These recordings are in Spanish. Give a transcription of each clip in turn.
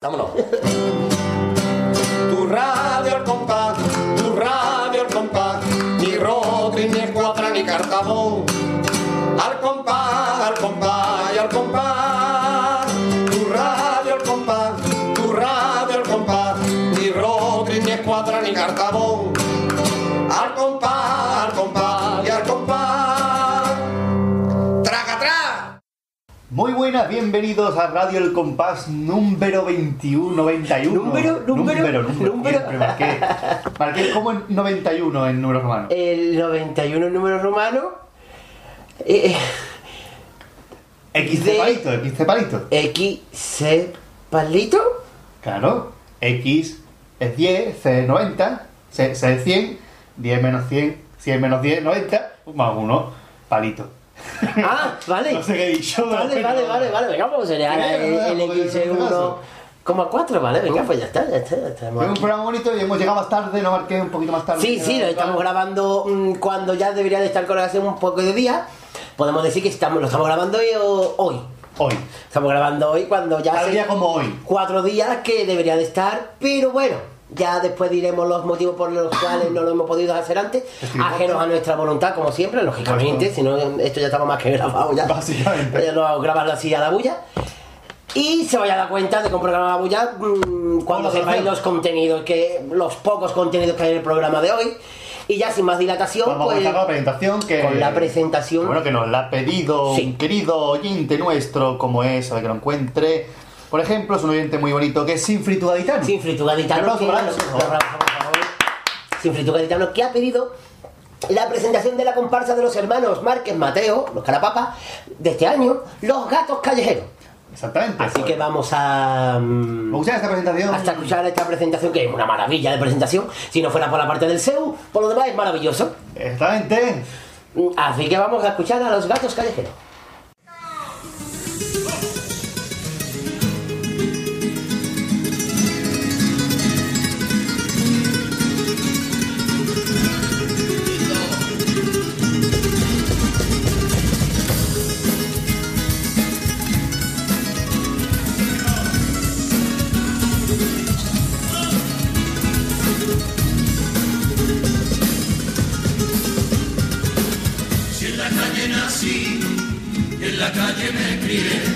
Vámonos. Tu Muy buenas, bienvenidos a Radio El Compás número 21, 91. ¿Número? ¿Número? Número, número. ¿Número? Siempre marqué, marqué como en 91 en números romanos. El 91 número romano. Eh, XC de- palito, XC palito. XC palito. Claro, X es 10, C es 90, C, C es 100, 10 menos 100, 100 menos 10, 90, más 1, palito. Ah, vale. No sé qué he dicho. Vale, pero- vale, vale, vale. Venga, pues sería el, el porque XC en este caso. 1,4, vale. Venga, pues ya está, ya está. Ya estamos Fue un programa bonito y hemos llegado más tarde, no marqué un poquito más tarde. Sí, sí, lo estamos grabando mm, cuando ya debería de estar con hace un poco de día. Podemos decir que estamos, lo estamos grabando hoy. hoy. Hoy, Estamos grabando hoy cuando ya tal día como hoy. cuatro días que debería de estar, pero bueno, ya después diremos los motivos por los cuales no lo hemos podido hacer antes, ajenos a nuestra voluntad, como siempre, lógicamente, si no, esto ya estaba más que grabado ya. Básicamente. Ya no grabarlo así a la bulla. Y se vaya a dar cuenta de cómo programa la bulla mm, cuando sepáis los contenidos, que los pocos contenidos que hay en el programa de hoy. Y ya sin más dilatación, Vamos a pues, comenzar con la presentación que... con la presentación. Bueno, que nos la ha pedido Sí. un querido oyente nuestro, como es, a ver que lo encuentre. Por ejemplo, es un oyente muy bonito que es Sinfritu Gaditano. Sin Fritu Gaditano, que, para él, por favor. Gaditano, que ha pedido la presentación de la comparsa de los hermanos Márquez Mateo, los Carapapas, de este año, Los Gatos Callejeros. Exactamente. Así que vamos a... mm, ¿Me gusta esta presentación? hasta escuchar esta presentación, que es una maravilla de presentación. Si no fuera por la parte del SEU, por lo demás es maravilloso. Exactamente. Mm, Así que vamos a escuchar a los gatos callejeros. Calle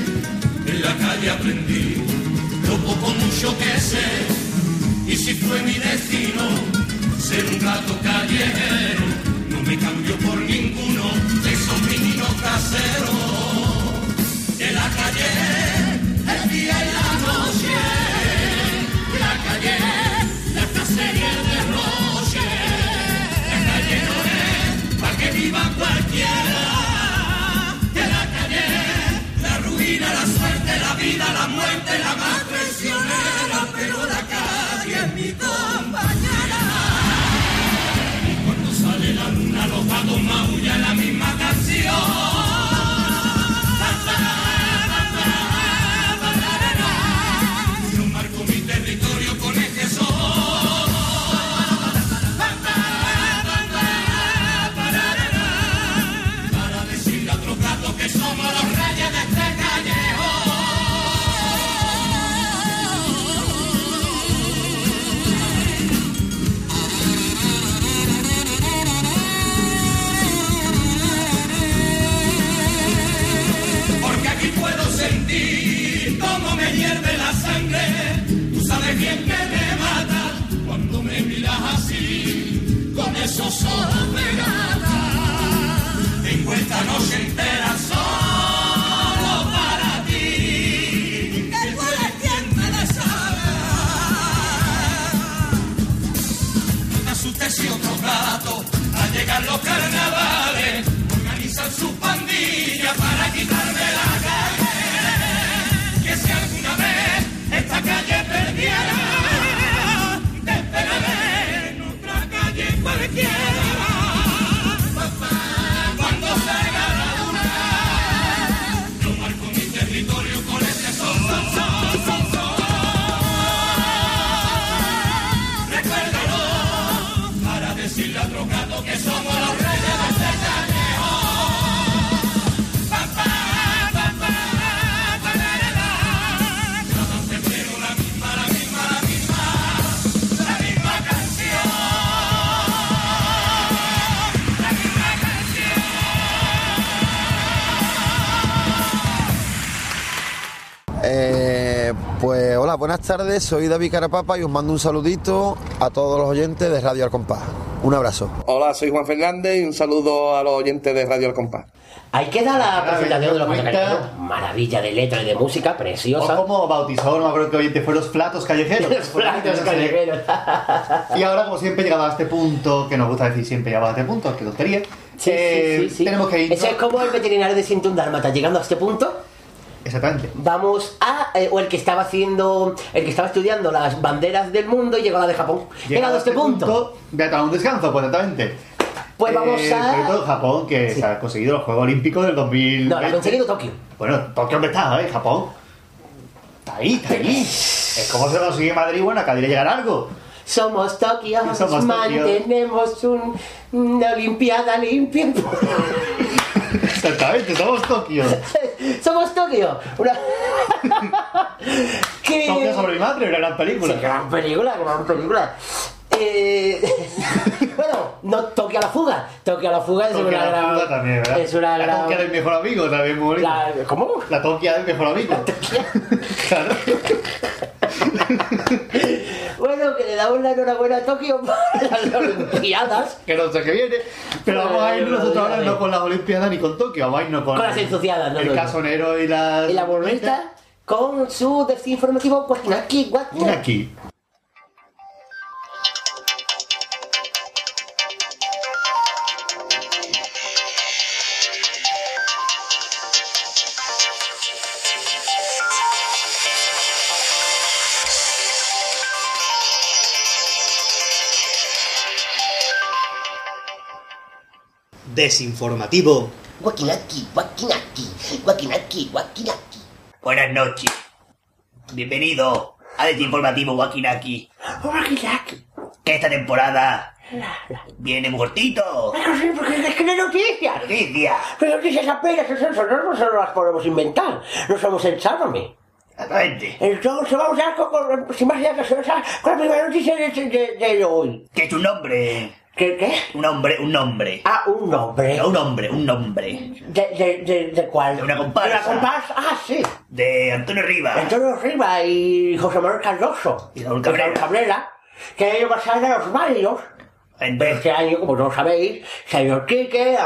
hola, buenas tardes, soy David Carapapa y os mando un saludito a todos los oyentes de Radio Al Compás. Un abrazo. Hola, soy Juan Fernández y un saludo a los oyentes de Radio Al Compás. Ahí queda la presentación de los cañoneros. Maravilla de letra y de música, O preciosa. como bautizó, no me acuerdo que oyente fue los platos callejeros. Los platos callejeros. Y ahora, como siempre, llegado a este punto, que nos gusta decir siempre llegado a este punto, que tontería. Sí, eh, sí, sí, sí. Tenemos que ir. Eso es como el veterinario de Sintun Dálmata. Llegando a este punto, Exactamente. vamos a. eh, o el que estaba haciendo. El que estaba estudiando las banderas del mundo y llegó a la de Japón. Llegado a este punto, voy a tomar un descanso, pues exactamente. pues vamos Eh, Sobre todo a. Japón, que Sí. se ha conseguido los Juegos Olímpicos del 2000. No, lo ha conseguido Tokio. Bueno, Tokio me está, ¿eh? Japón. Está ahí, está ahí. Es como se consigue Madrid, bueno, acá llegar algo. Somos Tokio, Somos Tokio. mantenemos un- una Olimpiada limpia. Exactamente, somos Tokio. Somos Tokio. Una... que... Tokio sobre mi madre, una gran película. Sí, gran película, gran película. Eh, bueno, no Tokio a la fuga. Tokio a la fuga es Tokio una la gran. fuga también, ¿verdad? es una La gran. Tokia del mejor amigo también muy bonito. la- ¿Cómo? La Tokia del mejor amigo. claro. Bueno, que le damos la enhorabuena a Tokio por las Olimpiadas. Que no sé qué viene. Pero vamos a ir nosotros ahora no con las Olimpiadas ni con Tokio, vamos a irnos con, Con las ensuciadas, no, el casonero y las. Y la boleta con su desinformativo Guatinaki Mira Guatinaki. Desinformativo. Guatinaki, Guatinaki, Guatinaki, Guatinaki. Buenas noches. Bienvenido a Desinformativo Wakinaki. Guatinaki. Que esta temporada viene muy cortito. Pero sí, porque es que no hay noticias. Noticia. Pero noticias apenas, nosotros no se las podemos inventar. No somos el Sálvame. Exactamente. Entonces vamos ya con, con- sin más ya que con la primera noticia de, de, de hoy. Que es un nombre. ¿Qué? ¿Qué? Un hombre, un nombre. Ah, un nombre. No, un hombre, un nombre. ¿De, de, de, de cuál? De una comparsa. De una comparsa. Ah, sí. De Antonio Rivas. Antonio Riva y José Manuel Cardoso. Y Raúl Y Raúl Cabrera. Cabrera. Que ellos pasaron a los barrios. Entonces, Este año, como todos sabéis, el Quique,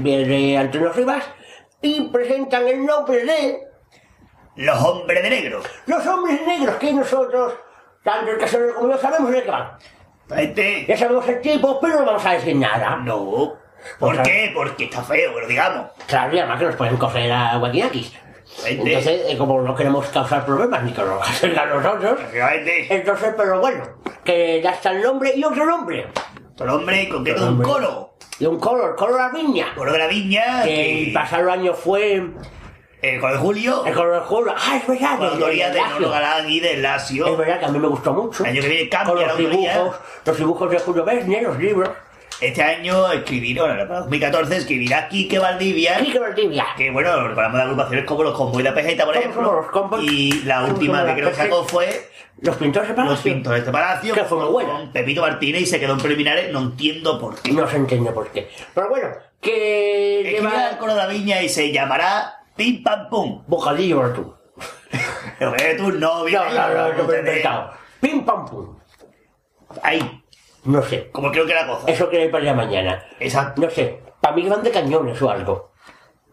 viene Antonio Rivas y presentan el nombre de los hombres de negro. los hombres negros que nosotros, tanto el casero como yo, sabemos de qué van. Ya sabemos el tipo, pero no vamos a decir nada. No. ¿Por qué? Porque está feo, lo digamos. Claro, y además que nos pueden coger a Guaquinakis. Este. Entonces, eh, como no queremos causar problemas ni que nos casen a nosotros, entonces, pero bueno, que ya está el nombre y otro nombre. Otro hombre con Otro un coro. Y un color, color la viña. Coro de la viña. Que Que el pasado año fue el coro de Julio. el color de julio. Ah, es verdad. Con la autoría de. Nolo Galán y de Es Lazio. verdad que a mí me gustó mucho. El año que viene cambia la los autoría. dibujos, los dibujos de Julio Verne, los libros. Este año escribirá, bueno, para 2014 escribirá Quique Valdivia. Quique Valdivia. Que bueno, recordamos de agrupaciones como los Convoy de Pejeta, por ejemplo. los. Y la última la que creo que sacó fue Los pintores de Los Palacio. Pintores de Palacio. Que fue muy buena. Con Pepito Martínez y se quedó en preliminares, no entiendo por qué. No se entiende por qué. Pero bueno, que Escribirá el lleva coro de la viña y se llamará Pim Pam Pum. bocadillo para tú. Lo que tú no, mira, No, no, no, no, inventado. Pim pam pum. Ahí, No sé. como creo que la cosa. Eso quiere ir para allá mañana. Exacto. No sé. Para mí van de cañones o algo.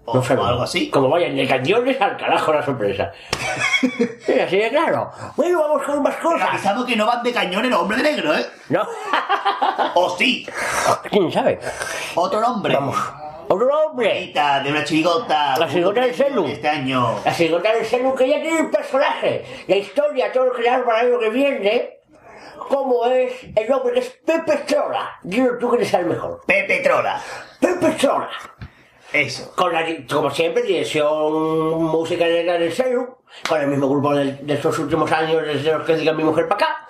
O, No sé. o algo así. Como vayan de cañones al carajo la sorpresa. sí, así de claro. Bueno, vamos con más Pero cosas. avisamos que no van de cañones los hombres de negro, ¿eh? No. O sí, ¿Quién sabe? otro nombre. Vamos. Otro hombre. Chirigota, De una chirigota. La chirigota del celu. Este año. La segunda del seno que ya tiene el personaje, la historia, todo lo que le el año que viene. ¿Cómo es el nombre que es Pepe Trola? Dilo tú que le sabes mejor. Pepe Trola. Pepe Trola. Eso. Con la, como siempre, dirección música negra del celu, con el mismo grupo de, de estos últimos años, desde los que digan mi mujer para acá.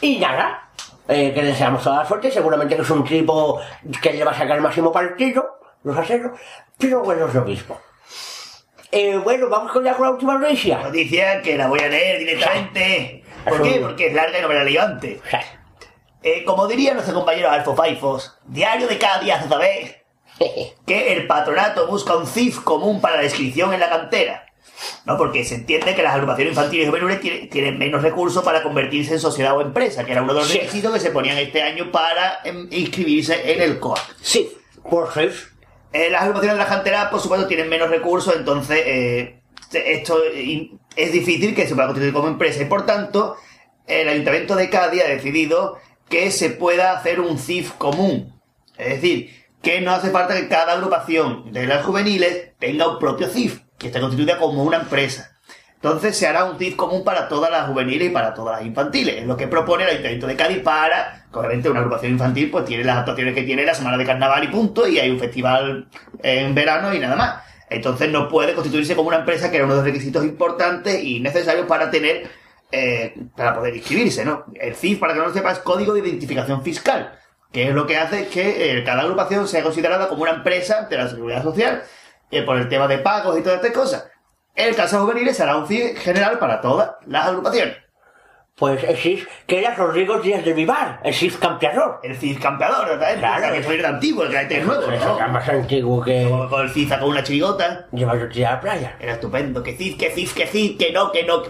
Y nada, eh, que deseamos toda la suerte, seguramente que es un tipo que le va a sacar el máximo partido, no sé hacerlo, pero bueno, es lo mismo. Eh, bueno, vamos con ya con la última noticia. Noticia que la voy a leer directamente. ¿Por qué? Porque es larga y no me la leí antes. Eh, como diría nuestro compañero Alfo Faifos, diario de cada día hace saber que el patronato busca un CIF común para la inscripción en la cantera. ¿No? Porque se entiende que las agrupaciones infantiles y juveniles tienen, tienen menos recursos para convertirse en sociedad o empresa, que era uno de los Sí. requisitos que se ponían este año para em, inscribirse en el COAC. Sí, por. Eh, las agrupaciones de la cantera, por supuesto, tienen menos recursos, entonces eh, esto eh, es difícil que se pueda constituir como empresa y por tanto el Ayuntamiento de Cádiz ha decidido que se pueda hacer un CIF común. Es decir, que no hace falta que cada agrupación de las juveniles tenga un propio CIF, que esté constituida como una empresa. Entonces se hará un CIF común para todas las juveniles y para todas las infantiles. Es lo que propone el Ayuntamiento de Cádiz para, obviamente una agrupación infantil pues tiene las actuaciones que tiene la semana de carnaval y punto, y hay un festival en verano y nada más. Entonces no puede constituirse como una empresa que era uno de los requisitos importantes y necesarios para tener, eh, para poder inscribirse, ¿no? El CIF, para que no lo sepa, es Código de Identificación Fiscal, que es lo que hace que eh, cada agrupación sea considerada como una empresa de la Seguridad Social, eh, por el tema de pagos y todas estas cosas. El caso juvenil será un CIF general para todas las agrupaciones. Pues el CIF, que era Rodrigo Díaz de Vivar, el CIF campeador. El CIF campeador, ¿verdad? Claro. que eso era antiguo, el es nuevo, Eso era ¿no? más antiguo que Con el CIF con una chirigota. llevar yo a la playa. Era estupendo. Que CIF, que CIF, que CIF, que no, que no. Que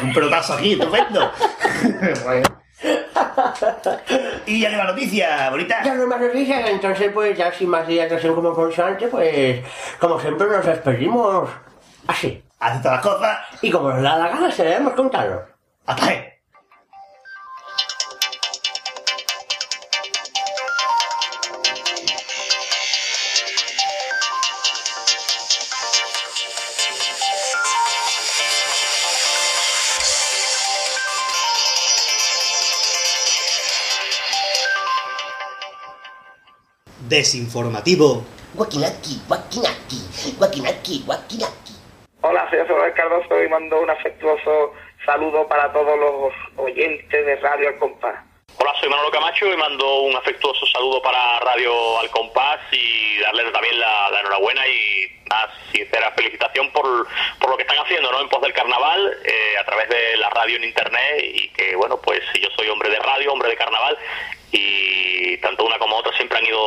un pelotazo aquí, estupendo. Bueno. Y ya nueva noticia, bonita. Ya no hay más noticias, entonces pues ya sin más dilación como constante, pues como siempre nos despedimos así. Hace todas las cosas. Y como nos da la gana, se debemos contarlo. Hasta ahí. Desinformativo. Guaquinaki, guaquinaki, guaquinaki, guaquinaki. Hola, soy José Cardoso y mando un afectuoso saludo para todos los oyentes de Radio Al Compás. Hola, soy Manolo Camacho y mando un afectuoso saludo para Radio Al Compás y darles también la, la enhorabuena y una sincera felicitación por, por lo que están haciendo ¿no? en pos del carnaval eh, a través de radio en internet y que, bueno, pues yo soy hombre de radio, hombre de carnaval y tanto una como otra siempre han ido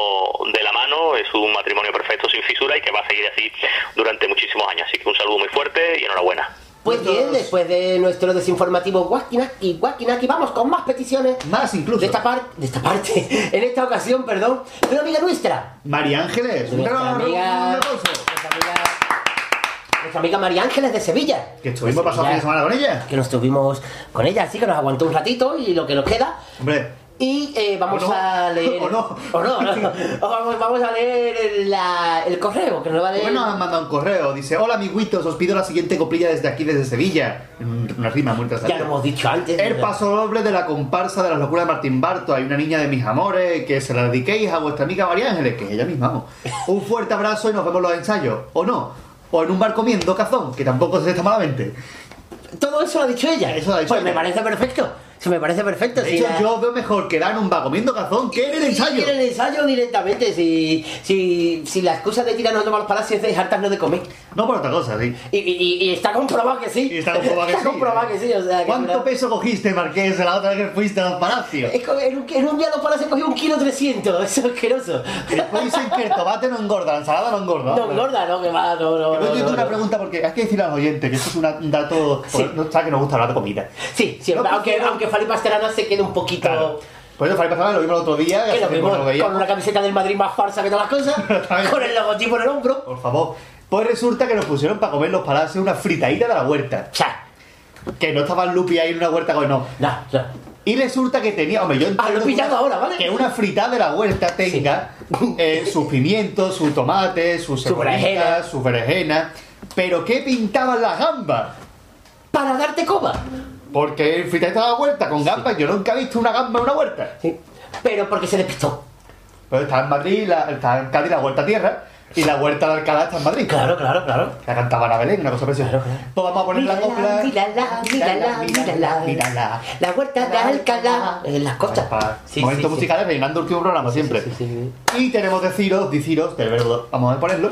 de la mano, es un matrimonio perfecto sin fisura y que va a seguir así durante muchísimos años. Así que un saludo muy fuerte y enhorabuena. Pues bien, después de nuestro desinformativo Guaquinaki, Guaquinaki, vamos con más peticiones. Más incluso. De esta parte, de esta parte, en esta ocasión, perdón, pero amiga nuestra. María Ángeles. Un Nuestra gran- un amiga, aplauso. nuestra amiga, nuestra amiga María Ángeles de Sevilla. Que estuvimos De pasando fin de semana con ella. Que nos estuvimos con ella, así que nos aguantó un ratito y lo que nos queda. Hombre, Y eh, vamos a leer. ¿O no? ¿O no? vamos, vamos a leer el, la- el correo que nos va a leer. Bueno, nos han mandado un correo. Dice: Hola, amiguitos, os pido la siguiente coplilla desde aquí, desde Sevilla. Una rima muy ya interesante. lo hemos dicho antes. El paso doble de la comparsa de las locuras de Martín Barto. Hay una niña de mis amores que se la dediquéis a vuestra amiga María Ángeles, que es ella misma, vamos. Un fuerte abrazo y nos vemos los ensayos. ¿O no? O en un bar comiendo cazón, que tampoco se está malamente. Todo eso lo ha dicho ella. Eso lo ha dicho pues ella. me parece perfecto. Se me parece perfecto. De si hecho, la- yo veo mejor quedar en un bar comiendo cazón que en el ensayo. En el ensayo directamente, si, si, si la excusa de tirarnos a los palacios es hartarnos de comer. No por otra cosa, sí. Y, y- y está comprobado que sí. Y está comprobado que Está sí. comprobado que sí, o sea, que ¿Cuánto peso cogiste, Marqués, la otra vez que fuiste a los palacios? Es co- en, un, en un día los palacios cogí un kilo trescientos, eso es asqueroso. Y después dicen que el tomate no engorda, la ensalada no engorda. No engorda, no, que va, no, no. Yo no, tengo no, una no. pregunta porque hay que decirle a los oyentes que esto es un dato. Sí. No sabes que nos gusta hablar de comida. Sí, siempre, aunque, aunque Fali Pasterana se quede un poquito. Claro. Por eso, Pascual, lo vimos el otro día. Que lo vimos no con una camiseta del Madrid más farsa que todas las cosas, con el logotipo en el hombro. Por favor. Pues resulta que nos pusieron para comer los palacios una fritadita de la huerta. O sea, Que no estaba Lupi ahí en una huerta con no. no, no. Y resulta que tenía, hombre, yo Ah, entiendo pillado que una- ahora, ¿vale? Que una fritada de la huerta tenga eh, sus pimientos, sus tomates, sus Su berenjena. cebollitas, sus berenjenas. Pero ¿qué pintaban las gambas? Para darte coba. Porque el fritadita de la huerta con gambas, yo nunca he visto una gamba en una huerta. Sí. Pero porque se despistó. Pero está en Madrid, la, está en Cádiz la huerta tierra y la huerta de Alcalá está en Madrid. Claro, claro, claro. La cantaba a Belén, una cosa preciosa. Claro, claro. Pues vamos a poner la copla. mírala, mírala, mírala. mírala. La huerta de Alcalá. En las costas. Sí, momentos sí, sí. musicales rellenando el último programa siempre. Sí, sí, sí. Y tenemos deciros, deciros, del verbo, vamos a ponerlo.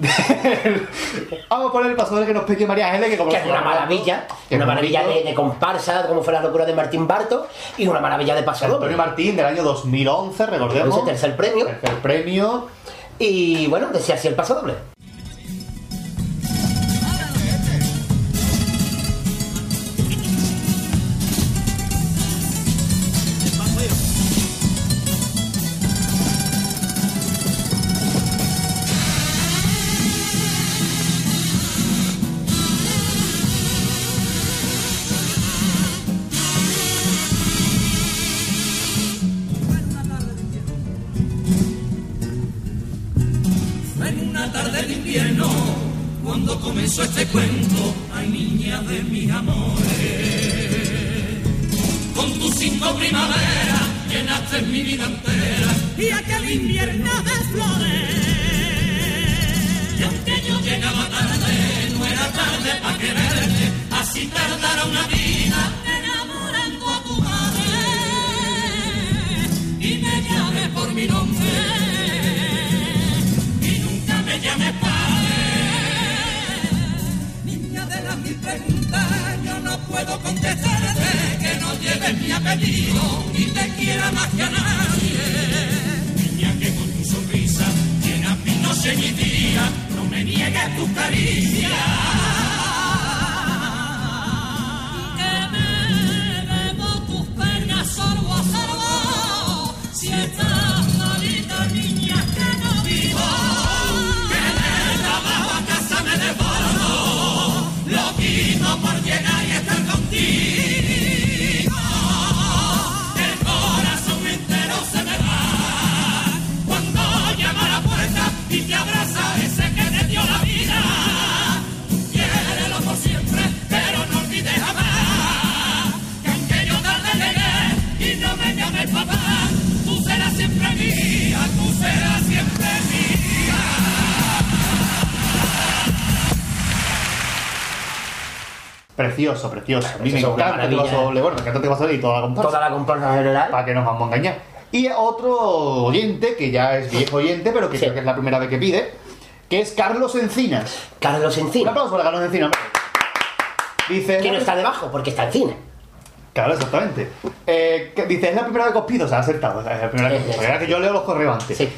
Del- vamos a poner el paso que nos pidió María Ángeles, que como Que es una maravilla, que una es maravilla bonito. de, de comparsa, como fue la locura de Martín Barto, y una maravilla de paso doble. Antonio Martín del año 2011, recordemos. Ese tercer premio. Tercer premio. Y bueno, decía así el paso doble. Precioso, precioso. A mí me encanta te maravilla, vas a ¿eh? doble, bueno, me encanta te vas a doble y toda la comparsa. Toda la comparsa general. Para que nos vamos a engañar. Y otro oyente, que ya es viejo oyente, pero que Sí. creo que es la primera vez que pide, que es Carlos Encinas. Carlos Un Encina. aplauso para Carlos Encinas. Dice. Que no está debajo, porque está en cine. Claro, exactamente. Eh, que dice, es la primera vez que os pido, o sea, ha acertado. o sea, es la primera vez que- que yo leo los correos antes. Sí.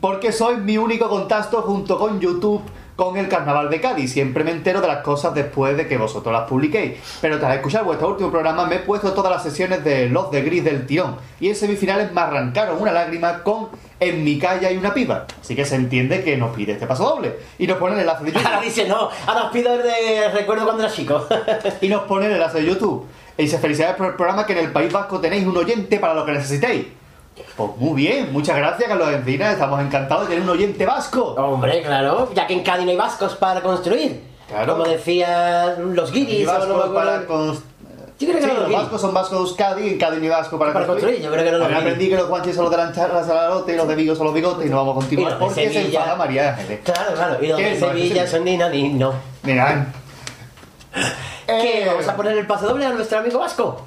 Porque soy mi único contacto junto con YouTube con el Carnaval de Cádiz. Siempre me entero de las cosas después de que vosotros las publiquéis. Pero tras escuchar vuestro último programa me he puesto todas las sesiones de Los de Gris del tirón. Y en semifinales me arrancaron una lágrima con En mi calle hay una piba. Así que se entiende que nos pide este paso doble. Y nos pone el enlace de YouTube. Ahora dice, no, ahora os pido el de recuerdo cuando era chico. y nos pone el enlace de YouTube. Y dice, felicidades por el programa que en el País Vasco tenéis un oyente para lo que necesitéis. Pues muy bien, muchas gracias Carlos Encinas, estamos encantados de tener un oyente vasco. Hombre, claro, ya que en Cádiz no hay vascos para construir. Claro. Como decían los Y guiris, o no me vascos para cons- Yo creo que Sí, no los guiris. vascos son vascos de Euskadi y en Cádiz ni vasco para, Para construir, yo creo que no los A guiris. aprendí que los guanches son los de la salarote y los de Vigo son los bigotes y no vamos a Y continuar porque se Sevilla- enfada María Ángeles. Claro, claro, y los ¿Qué de Sevilla son ni no. Mira, ¿Qué? Eh, ¿Vamos a poner el paso doble a nuestro amigo vasco?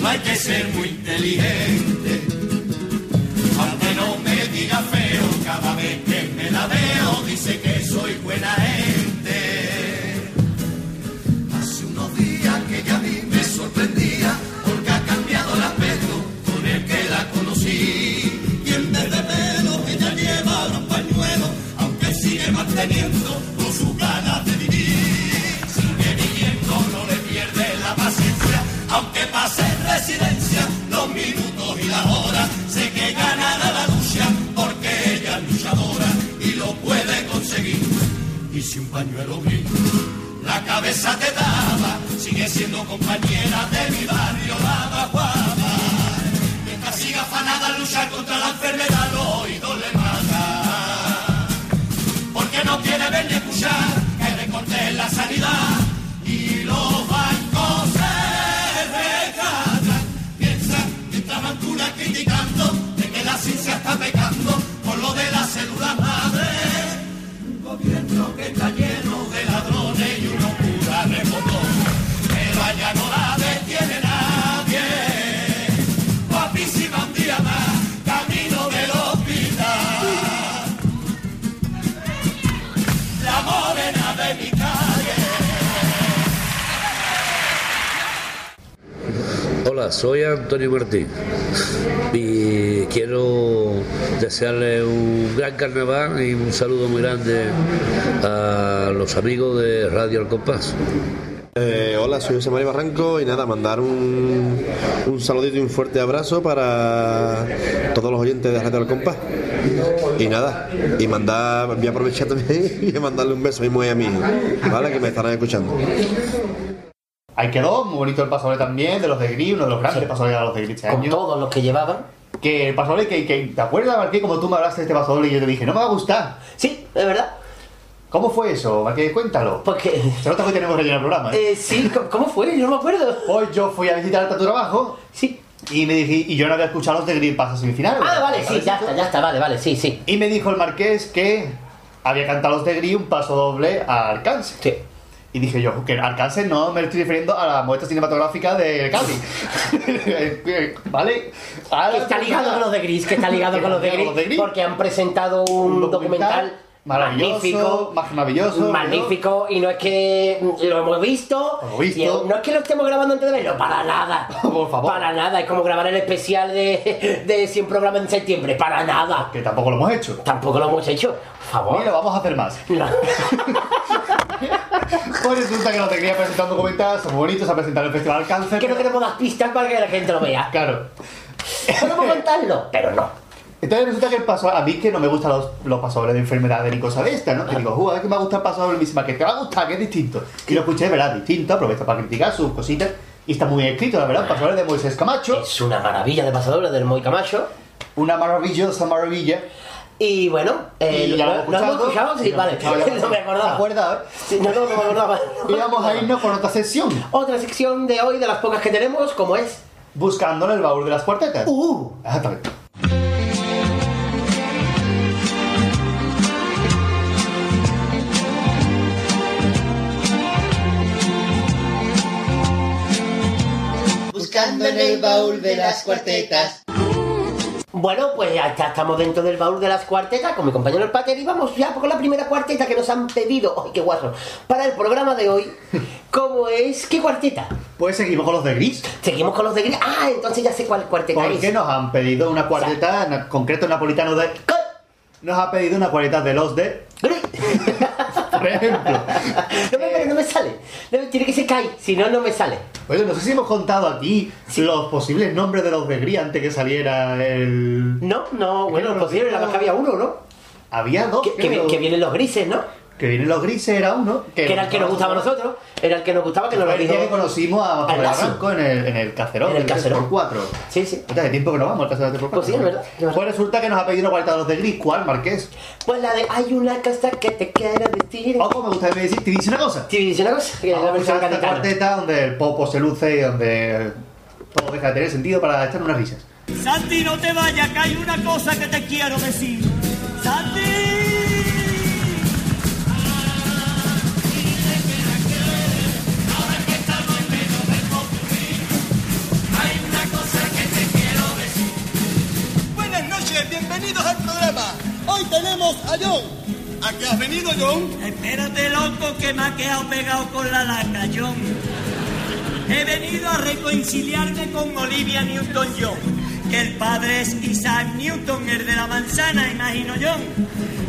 no hay que ser muy inteligente, aunque no me diga feo cada vez que me la veo, dice que soy buena gente. Hace unos días que ya a mí me sorprendía porque ha cambiado el aspecto con el que la conocí. Y en vez de pelo ella lleva los pañuelos, aunque sigue manteniendo pase en residencia los minutos y las horas. Sé que ganará la lucha porque ella es luchadora y lo puede conseguir. Y si un pañuelo brilla la cabeza te daba, sigue siendo compañera de mi barrio, la baguaba. Mientras siga afanada a luchar contra la enfermedad, los oídos le mata. Porque no quiere ver ni escuchar Hola, soy Antonio Martín y quiero desearle un gran carnaval y un saludo muy grande a los amigos de Radio El Compás. Eh, hola, soy José María Barranco y nada, mandar un, un saludito y un fuerte abrazo para todos los oyentes de Radio Al Compás. Y nada, y mandar, voy a aprovechar también y mandarle un beso a mi y a hijo, ¿vale? Que me estarán escuchando. Ahí quedó, muy bonito el pasoble también, de los de Gris, uno de los grandes pasobles de los de Gris este Con año. todos los que llevaban. Que el pasoble que, que ¿te acuerdas, Marqués, como tú me hablaste de este pasoble y yo te dije, no me va a gustar? Sí, es verdad. ¿Cómo fue eso, Marqués? Cuéntalo. Porque... Se nota que tenemos relleno el programa, ¿eh? Eh, sí, ¿cómo- ¿cómo fue? Yo no me acuerdo. Hoy yo fui a visitar a tu trabajo. Sí. Y me dije, y yo no había escuchado los de Gris pasa semifinal. Ah, vale, sí, ya está, ya está, vale, vale, sí, sí. Y me dijo el Marqués que había cantado los de Gris un paso doble a Arcángel. Sí. Y dije yo, que Arcángel no me estoy refiriendo a la muestra cinematográfica de Cádiz. ¿Vale? Ahora- Que está ligado con los de Gris, que está ligado con los de Gris, porque han presentado un, documental, maravilloso, magnífico, maravilloso, magnífico, y no es que lo hemos visto, Lo hemos visto. y no es que lo estemos grabando antes de verlo, para nada, Por favor. para nada, es como grabar el especial de, de 100 programas en septiembre, para nada, Que tampoco lo hemos hecho. tampoco lo hemos hecho, por favor. Lo vamos a hacer más. No. Pues resulta que los de Gris ha presentado un documental, son muy bonitos, ha presentado el Festival Cáncer. que no queremos dar pistas para que la gente lo vea. Claro. Podemos contarlo, pero no. Entonces resulta que el paso, a mí que no me gustan los, los pasobles de enfermedades ni cosas de estas, ¿no? Que digo, "Uh, es que me gusta el pasoble, me dice, "Ma, que te va a gustar, que es distinto. Y lo escuché, ¿verdad? Distinto, aprovecho para criticar sus cositas. Y está muy bien escrito, la verdad, pasoble de Moisés Camacho. Es una maravilla de pasadores del Moy Camacho. Una maravillosa maravilla. Y bueno, eh, Y ya lo ¿lo, hemos escuchado. Sí, vale. no me ¿Te acordaba. acuerdas? Sí, no, no, no me acordaba. Y vamos a irnos con otra sección. Otra sección de hoy, de las pocas que tenemos, como es... Buscando en el baúl de las cuartetas. ¡Uh! Exactamente. Buscando en el baúl de las cuartetas. Bueno, pues ya estamos dentro del baúl de las cuartetas con mi compañero el Pater y vamos ya con la primera cuarteta que nos han pedido, ¡ay, qué guaso! Para el programa de hoy, ¿cómo es? ¿Qué cuarteta? Pues seguimos con los de Gris. Seguimos con los de gris. Ah, entonces ya sé cuál cuarteta Porque es. nos han pedido una cuarteta, en concreto napolitano de... Nos ha pedido una cuarteta de los de... Gris. Por ejemplo. No me, no me sale. No, tiene que ser Kai, si no, no me sale. Oye, no sé si hemos contado aquí los posibles nombres de los de Gris antes que saliera el... No, no, bueno, no, posible, no. la más que había uno, ¿no? Había dos, Que, que, creo. que vienen los grises, ¿no? Que vienen los grises era uno. Que era el que nos gustaba a nosotros. Era el que nos gustaba, que nos lo dijo. que conocimos a Lazo. Barranco en el, en el caserón. En el del caserón. 3x4. Sí, sí. Hace tiempo que no vamos al caserón del 3x4. Pues sí, es verdad, es verdad. Pues resulta que nos ha pedido una cuarteta de los de Gris. ¿Cuál, Marqués? Pues la de hay una casa que te quiere decir. Ojo, me gustaría decir, te dice una cosa. Sí, dice una cosa, que es la versión gaditana. cuarteta donde el popo se luce y donde todo deja de tener sentido para echar unas risas. Santi, no te vayas, que hay una cosa que te quiero decir. ¡Santi! Bienvenidos al programa. Hoy tenemos a John. ¿A qué has venido, John? Espérate, loco, que me ha quedado pegado con la laca, John. He venido a reconciliarme con Olivia Newton-John, que el padre es Isaac Newton, el de la manzana, imagino yo.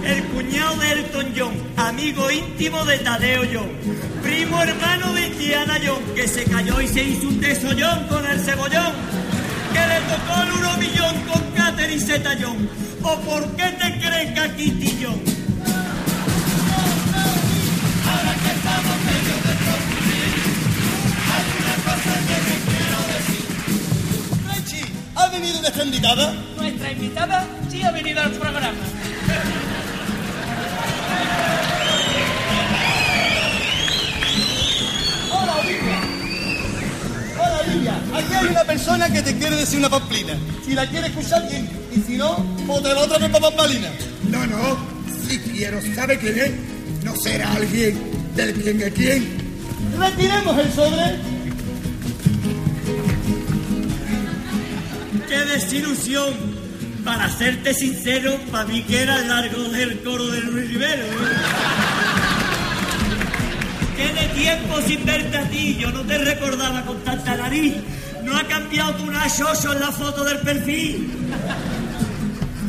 El cuñado de Elton John, amigo íntimo de Tadeo John. Primo hermano de Indiana John, que se cayó y se hizo un desollón con el cebollón. Que le tocó el uno millón con Catherine Zeta John. ¿O por qué te crees que aquí John? Ahora que estamos medio de profundir, hay una cosa que te quiero decir. Frechi, ¿ha venido nuestra invitada? Nuestra invitada sí ha venido al programa. Persona que te quiere decir una pamplina. Si la quiere escuchar bien, y si no, pues te la otra vez para pamplina. No, no, si quiero saber quién es, no será alguien del bien de quién. Retiremos el sobre. ¡Qué desilusión! Para serte sincero, para mí que era el largo del coro de Luis Rivero. ¿eh? de tiempo sin verte a ti yo no te recordaba con tanta nariz. No ha cambiado tu una xoxo en la foto del perfil.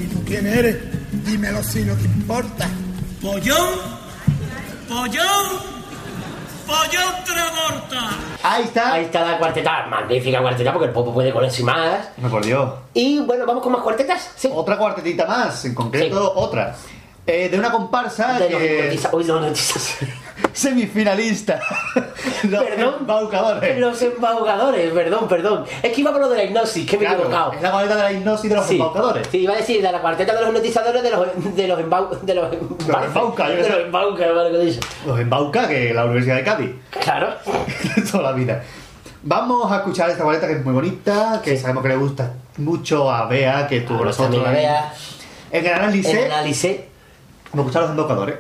¿Y tú quién eres? Dímelo si no te importa. ¿Pollón? ¿Pollón? ¡Pollón Travorta! Ahí está. Ahí está la cuarteta, magnífica cuarteta, porque el Popo puede con eso y más. Me por Dios. Y bueno, vamos con más cuartetas. Sí. Otra cuartetita más, en concreto otra. Eh, de una comparsa De los que... los. Semifinalista. Los Perdón. embaucadores. Los embaucadores, perdón, perdón. Es que iba por lo de la hipnosis, que me he equivocado. es la cuarteta de la hipnosis de los Sí. embaucadores. Sí, iba a decir de la cuarteta de los hipnotizadores de los de los embau, de los embauca, yo qué de los embauca, vale, que. Los embauca, que la Universidad de Cádiz. Claro. Toda la vida. Vamos a escuchar esta cuarteta que es muy bonita, que sabemos que le gusta mucho a Bea, que estuvo con nosotros. en- el análisis. En el análisis. A los embaucadores.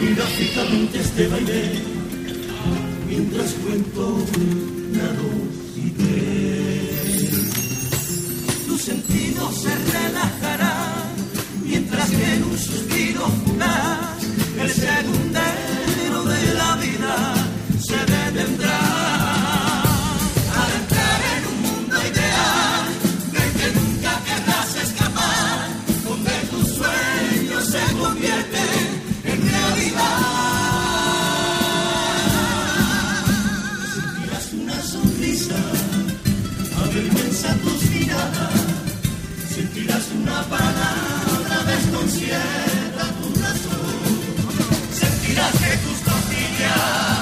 Mira fijamente este baile mientras cuento nado y ve. Tus sentidos se relajarán mientras que en un suspiro fugaz el segundero una palabra desconcierta tu razón, sentirás que tus costillas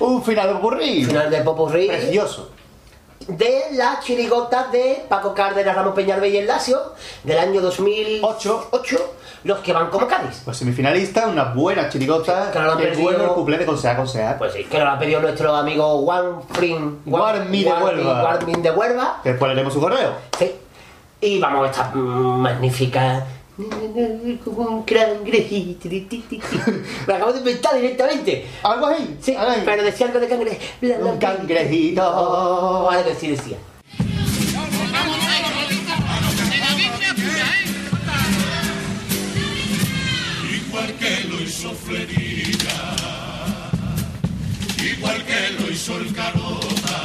Un final de popurrí. Final de Popurrí. Precioso. De la chirigota de Paco Cárdenas, Ramos Peñalver y el Lacio, del año 2008. los que van como Cádiz. Pues semifinalista, una buena chirigota. Que no perdido. bueno el cuplé de Consea Consea. Pues sí, que nos lo ha pedido nuestro amigo Juan Frin. Guarmi de Huelva. Guarmin de Huelva. Después leeremos su correo. Sí. Y vamos a esta magnífica. Como un. Me acabo de inventar directamente. ¿Algo ahí? Sí, pero decía algo de cangrejo. Un cangrejito. Vale, que sí decía. Igual que lo hizo Flerita, igual que lo hizo el Carota.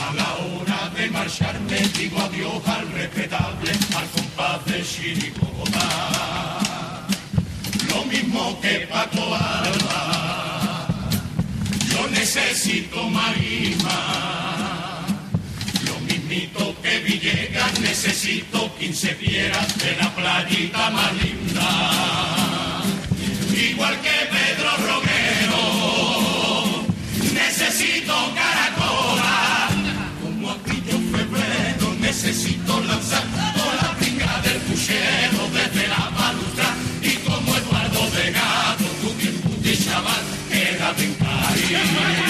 A la hora de marcharme digo adiós al respetable, compás de Chiricota. Lo mismo que Paco Alba, yo necesito marisma. Lo mismito que Villegas necesito 15 fieras de la playita más linda. Igual que Pedro Romero, necesito caracola. Como aquello febrero, necesito lanzar puchero desde la balustra. Y como Eduardo de Gato, tú bien puti chaval, quédate en Cádiz.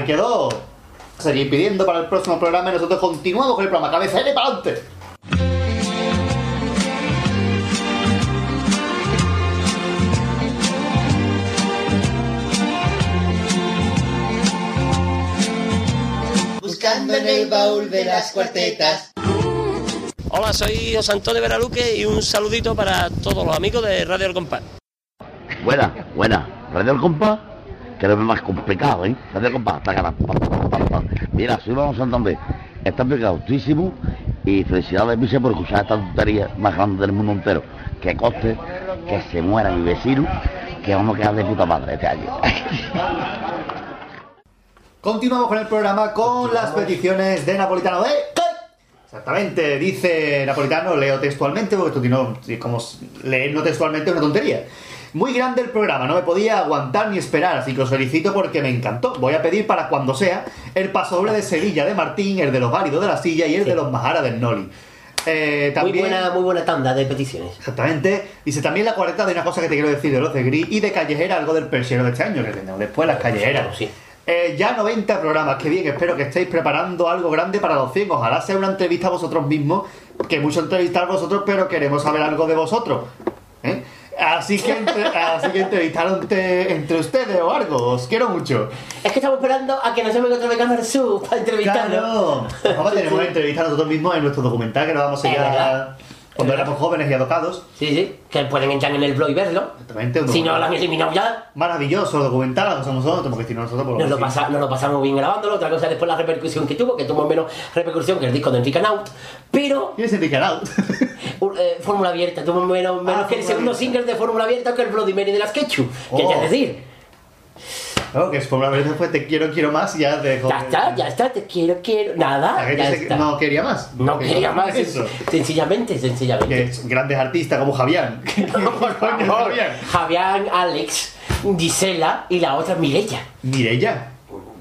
Ahí quedó. Seguir pidiendo para el próximo programa y nosotros continuamos con el programa. Cabeza L para adelante. Buscando en el baúl de las cuartetas. Hola, soy José Antonio Veraluque y un saludito para todos los amigos de Radio El Compás. Buena, buena. Radio El Compás, que es más complicado, ¿eh? Radio El Compás, taca, pa, pa, pa, pa. Mira, soy Vamos Santander. Está pegautísimo y felicidades, Vice, por escuchar esta tontería más grande del mundo entero. Que coste que se muera mi vecino, que vamos a quedar de puta madre este año. Continuamos con el programa con las peticiones de Napolitano de... Exactamente, dice Napolitano, leo textualmente, porque esto no, como leerlo textualmente es una tontería. Muy grande el programa, no me podía aguantar ni esperar, así que os felicito porque me encantó. Voy a pedir para cuando sea el pasodoble de Sevilla de Martín, el de los válidos de la silla y el de los Majara del Noli. Eh, Muy también, buena, muy buena tanda de peticiones. Exactamente. Dice también la cuarenta de una cosa que te quiero decir de los de Gris y de Callejera, algo del persiano de este año, que tenemos después las callejeras. Eh, ya 90 programas, qué bien, espero que estéis preparando algo grande para los 100. Ojalá sea una entrevista a vosotros mismos, que mucho entrevistar a vosotros, pero queremos saber algo de vosotros. ¿eh? Así que, entre, así que entrevistaron entre, ustedes o algo, os quiero mucho. Es que estamos esperando a que nos llamen otra vez Cámara Sur para entrevistarlo. Claro. Vamos a tener una entrevista a nosotros mismos en nuestro documental que lo vamos a enseñar verdad. cuando éramos jóvenes y adocados. Sí, sí, que pueden entrar en el blog y verlo. Exactamente. Si no lo han eliminado ya, Maravilloso documental, lo somos nosotros, porque si no nosotros por nos lo, pasa- nos lo pasamos bien grabándolo. Otra cosa después la repercusión que tuvo, que tuvo menos repercusión que el disco de Enrique Naut. Pero. ¿Quién es Enrique Naut? Fórmula Abierta, tuvo menos, menos Ah, que el Fórmula segundo Abierta. single de Fórmula Abierta que el Bloody Mary de las Quechu. Que Oh. es decir, No, que es una vez después te quiero, quiero más y ya dejo. ya está, ya está, te quiero, quiero. Nada, ya se- está. no quería más. No quería más, Eso. sencillamente, sencillamente. Que es grandes artistas como Javián. Por favor, Javián, Alex, Gisela y la otra Mirella. Mirella.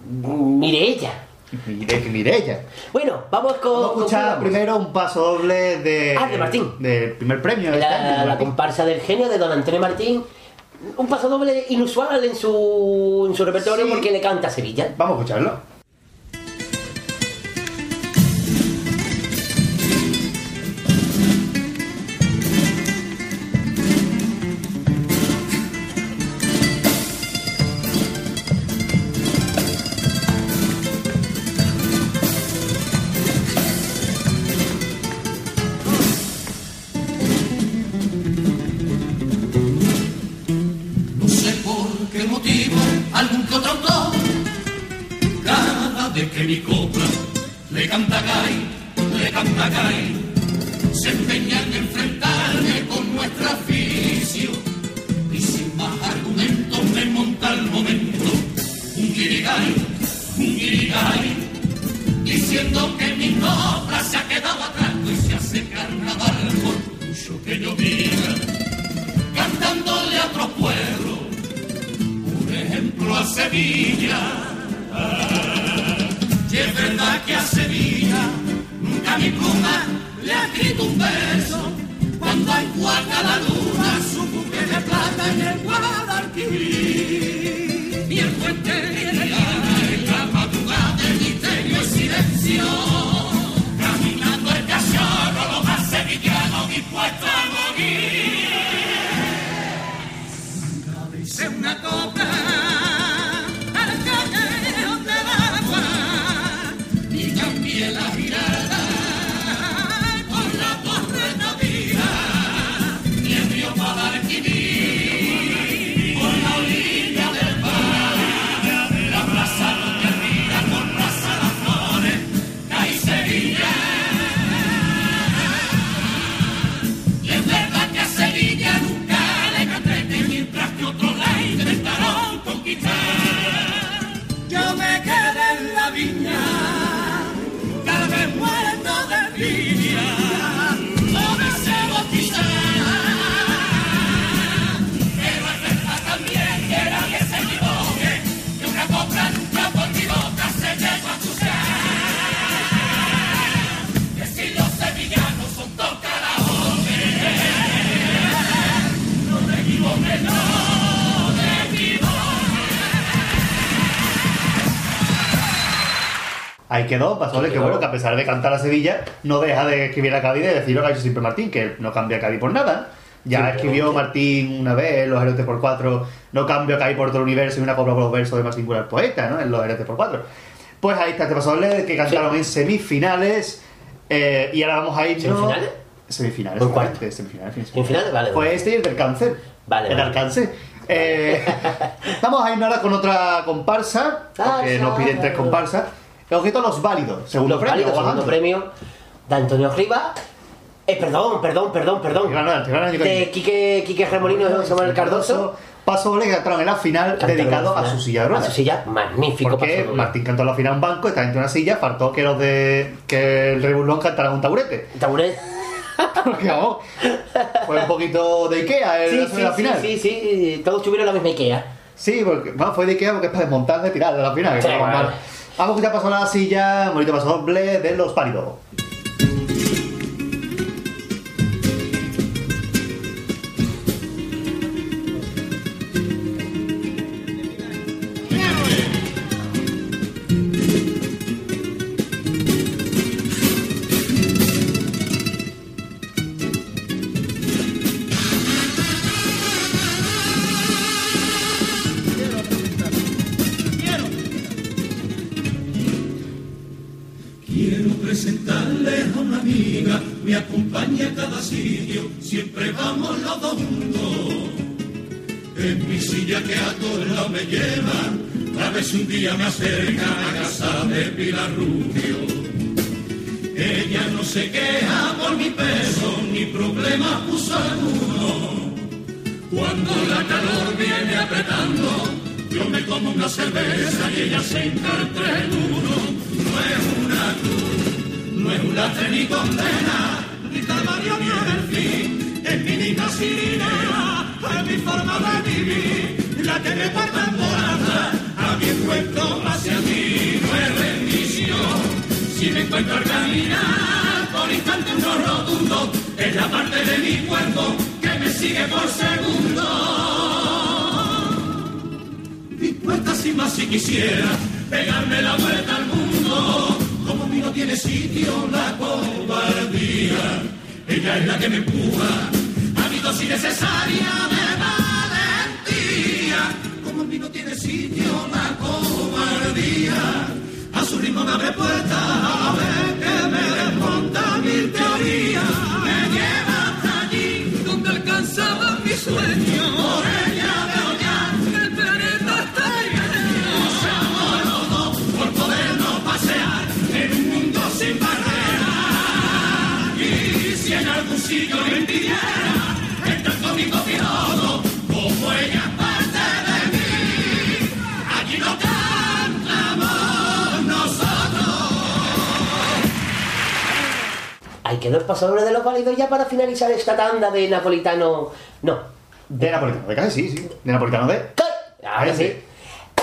Mirella. Mire, Mirella. Bueno, vamos con. Vamos a escuchar con- primero un paso doble de. Ah, de Martín. Del primer premio. de este año, de La, la Martín. comparsa del genio de Don Antonio Martín. Un paso doble inusual en su, en su repertorio Sí. porque le canta a Sevilla. Vamos a escucharlo. Quedó, Pasoble, Ahí que bueno, que a pesar de cantar a Sevilla, no deja de escribir a Cádiz y de decir lo que ha hecho siempre Martín, que no cambia a Cádiz por nada. Ya Simplemente. escribió Martín una vez, Los Héroes por Cuatro, no cambio a Cádiz por otro universo y una copla por los versos de más singular poeta, ¿no? En Los Héroes por Cuatro. Pues ahí está este Pasoble, que cantaron en semifinales, eh, y ahora vamos a irnos... ¿Semifinales? Semifinales, ¿Por exactamente, semifinales. ¿Semifinales? Vale, Pues vale. este y el del cáncer. Vale, El vale. alcance. Eh, vamos a ir ahora con otra comparsa, porque nos piden tres comparsas. El objeto los válidos, segundo Los premio. válidos, segundo premio de Antonio Rivas. Eh, perdón, perdón, perdón, perdón. De Quique, Quique Remolino y José Manuel Cardoso. Paso doble que cantaron en la final Cantaron dedicado la a final. su silla de ruedas. A su silla, magnífico Porque paso. Martín cantó en la final un banco, está dentro de una silla, faltó que los de que el Rebulón cantaran un taburete. Taburete. Porque vamos, fue un poquito de Ikea el Sí, de sí, la sí, final. sí, sí, todos tuvieron la misma Ikea. Sí, porque bueno, fue de Ikea porque es para desmontar de tirar de la final. que Sí, Vamos que ya pasó la silla, bonito paso doble de los pálidos. Siempre vamos los dos. En mi silla que a todos me lleva, a si un día me acerca a casa de Pilar Rubio. Ella no se queja por mi peso, ni problema puso alguno. Cuando la calor viene apretando, yo me como una cerveza y ella se encarta en uno. No es una cruz, no es un lastre ni condena, fin. Es mi niña sirinera, es mi forma de vivir, la que me porta en morada, a mi encuentro hacia ti, no es rendición. Si me encuentro al caminar, por instante uno rotundo, es la parte de mi cuerpo que me sigue por segundo. Dispuesta sin más si quisiera pegarme la vuelta al mundo. Como a mí no tiene sitio la cobardía, ella es la que me empuja a mi dosis necesaria de valentía. Como a mí no tiene sitio la cobardía, a su ritmo me abre puertas, a ver que me desmonta mil teorías. Me lleva hasta allí donde alcanzaba mi sueño. Quedó el pasador de los válidos ya para finalizar esta tanda de napolitano. No. De napolitano, de casi sí, sí. De napolitano de. Ahora sí.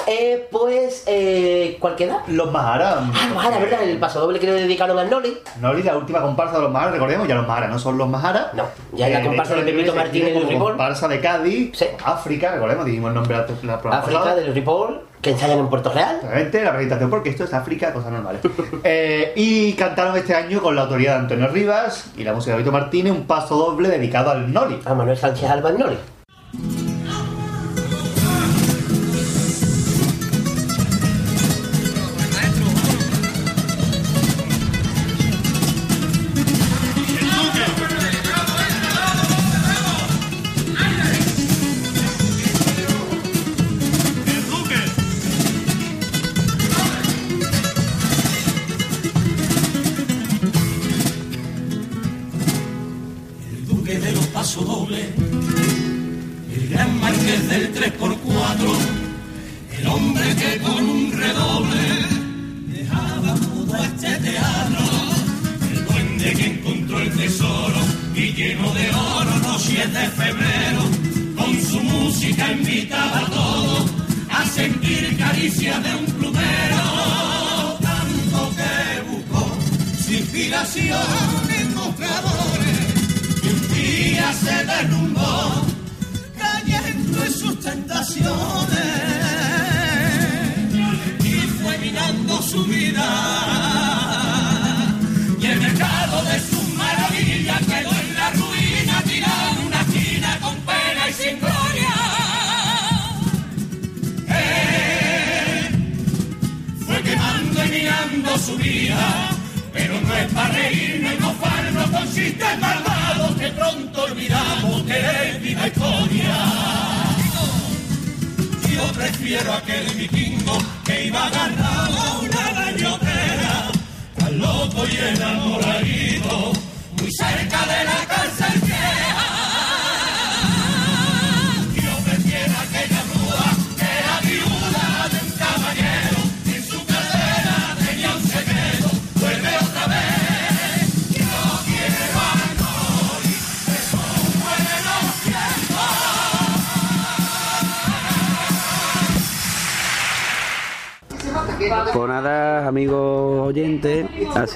Eh, pues, eh, ¿cuál queda? Los Mahara. Ah, Mahara, ¿verdad? El pasodoble que le dedicaron a Noli. Noli, la última comparsa de los Mahara, recordemos, ya los Mahara no son los Mahara. No, ya es la Eh, comparsa hecho, de Pepito Martínez del Ripoll. Comparsa de Cádiz, África, recordemos, dijimos el nombre de la, la África del Ripoll, que ensayan en Puerto Real. Exactamente, la presentación, porque esto es África, cosas normales. Eh, y cantaron este año con la autoría de Antonio Rivas y la música de Vito Martínez, un paso doble dedicado al Noli. A Manuel Sánchez Alba Noli.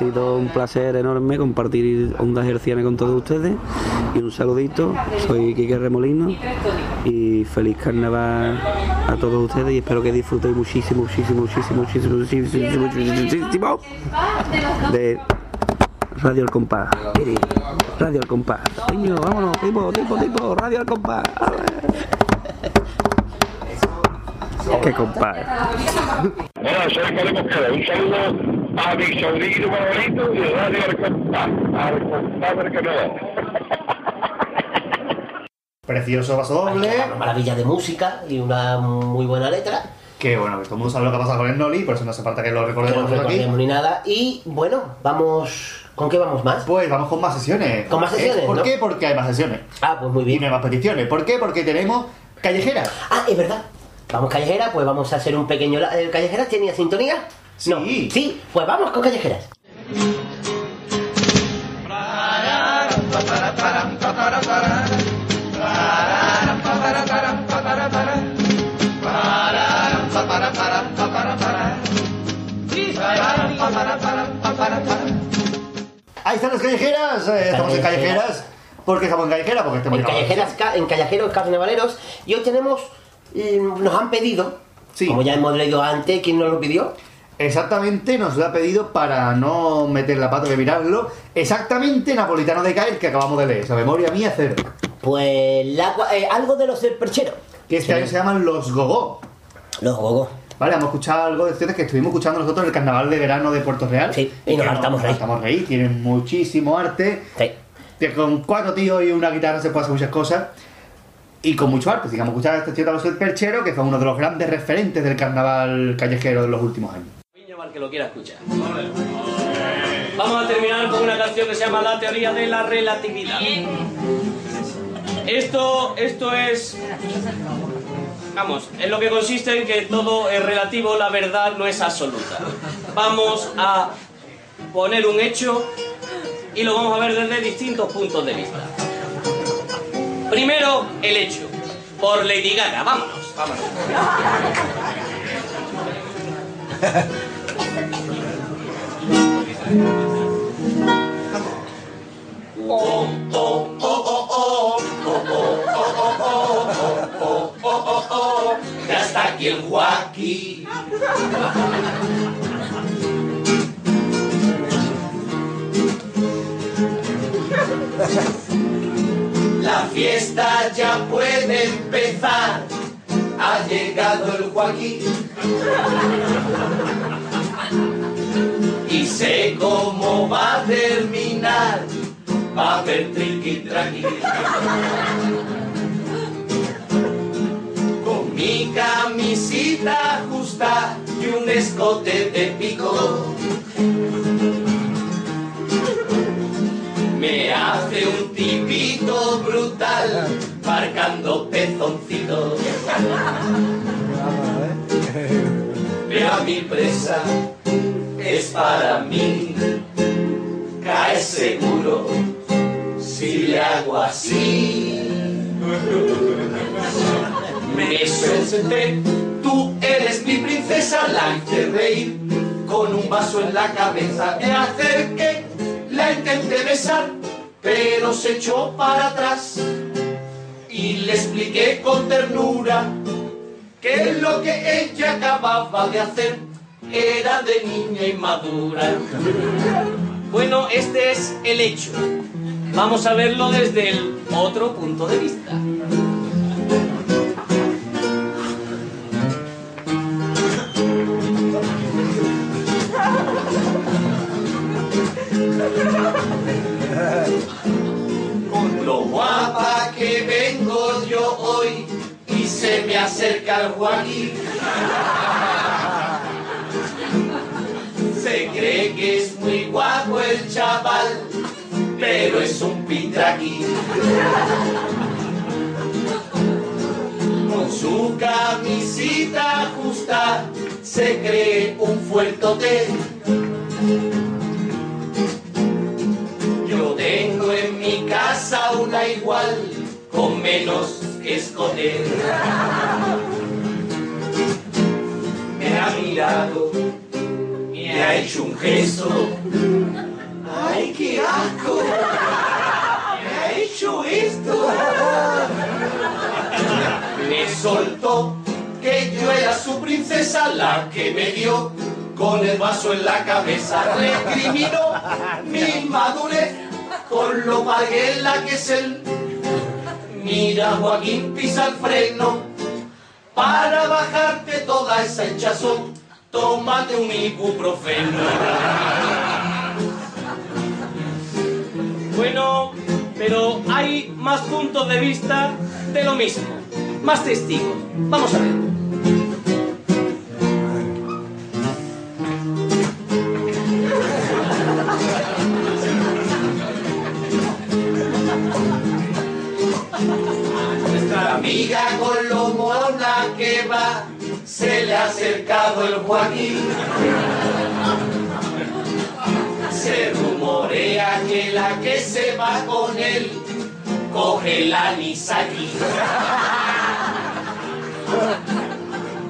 Sido un placer enorme compartir ondas hercianas con todos ustedes y un saludito, soy Quique Remolino y feliz carnaval a todos ustedes y espero que disfrutéis muchísimo, muchísimo, muchísimo, muchísimo, muchísimo, muchísimo, de Radio El Compás. Radio El Compás. Coño, vámonos, tipo, tipo, tipo, Radio El Compás. Qué compás. Hola, soy Cole Mosquera. Un saludo a mi sobrino favorito y de Radio del carnaval. Precioso paso doble. Una maravilla de música y una muy buena letra. Que bueno, que todo el mundo sabe lo que ha pasado con el Noli, por eso no hace falta que lo Que no recordemos nosotros aquí. ni nada. Y bueno, vamos. ¿Con qué vamos más? Pues vamos con más sesiones. Con más sesiones, ¿Por ¿no? qué? Porque hay más sesiones. Ah, pues muy bien. Y no hay más peticiones. ¿Por qué? Porque tenemos callejeras. Ah, es verdad. Vamos callejera, pues vamos a hacer un pequeño... la- ¿El callejera tenía sintonía? Sí. No. Sí, pues vamos con callejeras. Ahí están las callejeras. eh, estamos en callejeras. ¿Por qué estamos en callejeras? Porque estamos En callejeras, ca- en callejeros carnavaleros. Y hoy tenemos... Nos han pedido, como ya hemos leído antes, ¿quién nos lo pidió? Exactamente, nos lo ha pedido para no meter la pata de mirarlo. Exactamente Napolitano de Caer que acabamos de leer. Esa memoria mía cero. Pues la eh, algo de los del perchero. Que este año se llaman Los Gogó. Los Gogó. Vale, hemos escuchado algo de ustedes que estuvimos escuchando nosotros en el carnaval de verano de Puerto Real. Sí, y nos hartamos reír. Hartamos reír, tienen muchísimo arte. Sí. Que con cuatro tíos y una guitarra se puede hacer muchas cosas. Y con mucho arte. Digamos, escuchar a este tío Carlos el Perchero, que fue uno de los grandes referentes del carnaval callejero de los últimos años. Para el que lo quiera escuchar. Vamos a terminar con una canción que se llama La teoría de la relatividad. Esto, esto es. Vamos, en lo que consiste en que todo es relativo, la verdad no es absoluta. Vamos a poner un hecho y lo vamos a ver desde distintos puntos de vista. Primero, el hecho. Por Lady Gaga, vámonos, vámonos. Ya está aquí el Joaquín. La fiesta ya puede empezar. Ha llegado el Joaquín. Sé cómo va a terminar. Va a haber triqui traqui. Con mi camisita justa y un escote de pico. Me hace un tipito brutal, marcando pezoncitos. Veo a mi presa, es para mí. Cae seguro si le hago así. Me presenté, tú eres mi princesa, la hice reír con un vaso en la cabeza. Me acerqué, la intenté besar, pero se echó para atrás. Y le expliqué con ternura que lo que ella acababa de hacer era de niña inmadura. Bueno, este es el hecho. Vamos a verlo desde el otro punto de vista. Con lo guapa que vengo yo hoy y se me acerca el Joaquín. Que es muy guapo el chaval, pero es un pitraquín. Con su camisita justa se cree un fuertote. Yo tengo en mi casa una igual con menos escote. Me ha mirado, me ha hecho un gesto. ¡Ay, qué asco! Me ha hecho esto. Me soltó que yo era su princesa, la que me dio con el vaso en la cabeza. Recriminó mi madurez con lo la que es él. Mira, Joaquín, pisa el freno para bajarte toda esa hinchazón. Tómate un ibuprofeno. Bueno, pero hay más puntos de vista de lo mismo. Más testigos. Vamos a ver. Acercado el Joaquín. Se rumorea que la que se va con él coge la Nisaki.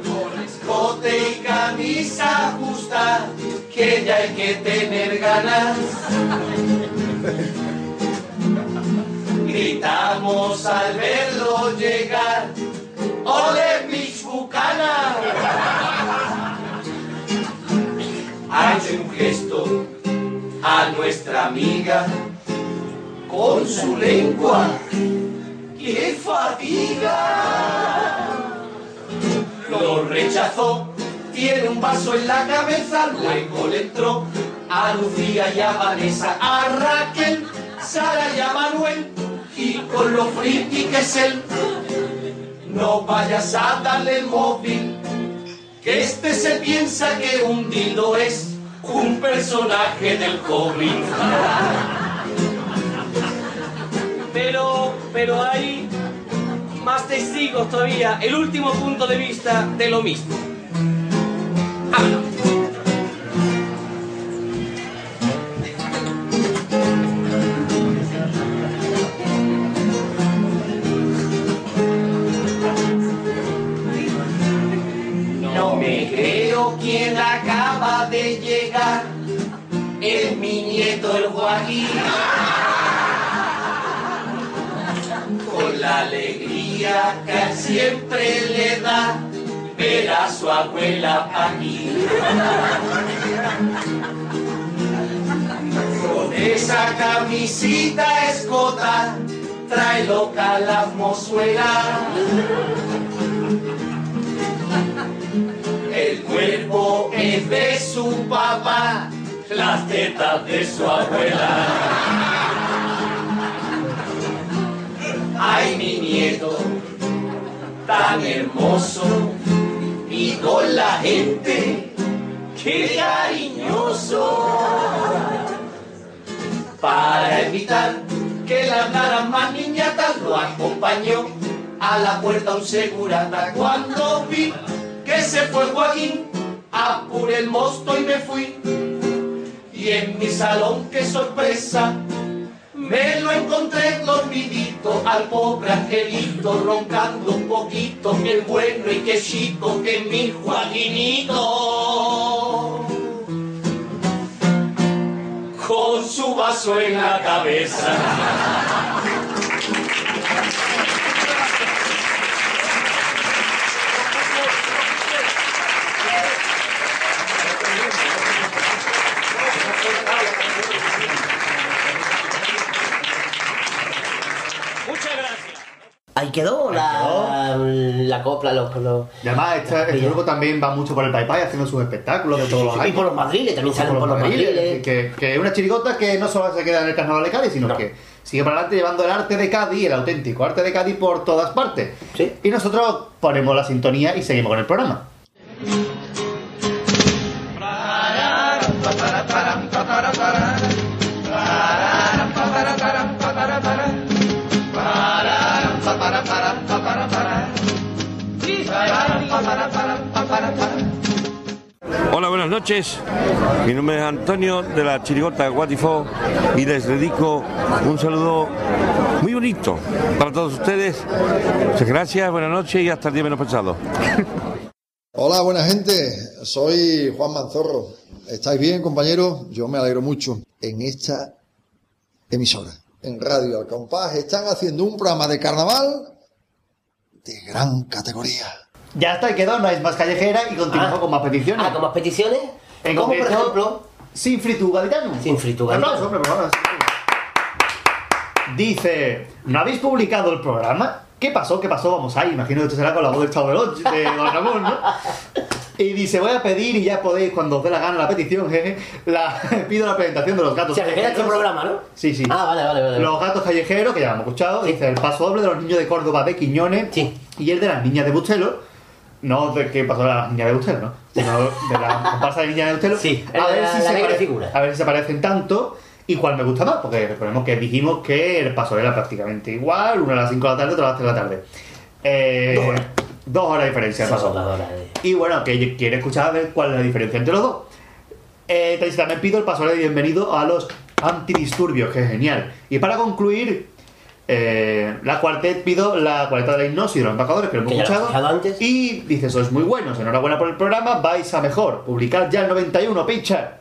Con escote y camisa justa, que ya hay que tener ganas. Gritamos al verlo llegar, gesto a nuestra amiga con su lengua. ¡Qué fatiga! Lo rechazó, tiene un vaso en la cabeza, luego le entró a Lucía y a Vanessa, a Raquel, Sara y a Manuel, y con lo friki que es él. No vayas a darle el móvil, que este se piensa que un dildo es un personaje del cómic. Pero, pero hay más testigos todavía. El último punto de vista de lo mismo. No me creo quién de llegar. Es mi nieto el Joaquín. Con la alegría que siempre le da ver a su abuela aquí. Con esa camisita escota trae loca la mozuela. El cuerpo es de su papá, las tetas de su abuela. Ay, mi nieto, tan hermoso y con la gente, qué cariñoso. Para evitar que le hablaran más niñatas, lo acompañó a la puerta un segurata. Cuando vi que se fue Joaquín, apuré el mosto y me fui. Y en mi salón, qué sorpresa, me lo encontré dormidito al pobre angelito, roncando un poquito, qué bueno y qué chico que mi Joaquinito. Con su vaso en la cabeza. Ahí quedó la, la copla, los... los Y además, este, este grupo también va mucho por el Pai Pai haciendo sus espectáculos de todos los Y años. por los madriles, también salen por los madriles. Que, que es una chirigota que no solo se queda en el carnaval de Cádiz, sino que sigue para adelante llevando el arte de Cádiz, el auténtico arte de Cádiz por todas partes. Y nosotros ponemos la sintonía y seguimos con el programa. Buenas noches. Mi nombre es Antonio de la Chirigota Guatifó y les dedico un saludo muy bonito para todos ustedes. Muchas gracias, buenas noches y hasta el día menos pensado. Hola, buena gente. Soy Juan Manzorro. ¿Estáis bien, compañeros? Yo me alegro mucho. En esta emisora, en Radio Al Compás, están haciendo un programa de carnaval de gran categoría. Ya está, y quedó, no es más callejera y continuamos con más peticiones. Ah, con más peticiones. En Como por ejemplo, Sin Fritu Gaditano. Sin Fritu Gaditano. hombre, por favor. Dice, ¿no habéis publicado el programa? ¿Qué pasó? ¿Qué pasó? Vamos ahí, imagino que esto será con la voz del Chavo de Don Ramón, ¿no? Y dice, voy a pedir y ya podéis, cuando os dé la gana la petición, jeje, la, pido la presentación de los gatos Se refiere a este programa, ¿no? Sí, sí. Ah, vale, vale, vale. Los gatos callejeros, que ya hemos escuchado, dice el paso doble de los niños de Córdoba de Quiñones y el de las niñas de Bustelo. No de qué pasó de las niñas de Bustelo, ¿no? Sino de la comparsa de niñas de Bustelo. Sí, a ver, la- si la se pare- figura. a ver si se parecen tanto y cuál me gusta más, porque recordemos que dijimos que el paso era prácticamente igual, una a las 5 de la tarde, otra a las 3 de la tarde. Eh, Dos horas. Dos horas de diferencia el paso. dos horas Y bueno, que quiere escuchar a ver cuál es la diferencia entre los dos. Eh, también pido el paso de bienvenido a los antidisturbios, que es genial. Y para concluir, eh, la cuartet pido la cuarteta de la hipnosis de los embajadores, que lo hemos lo escuchado. antes. Y dice, sois muy buenos, enhorabuena por el programa, vais a mejor. Publicad ya el 91, pincha.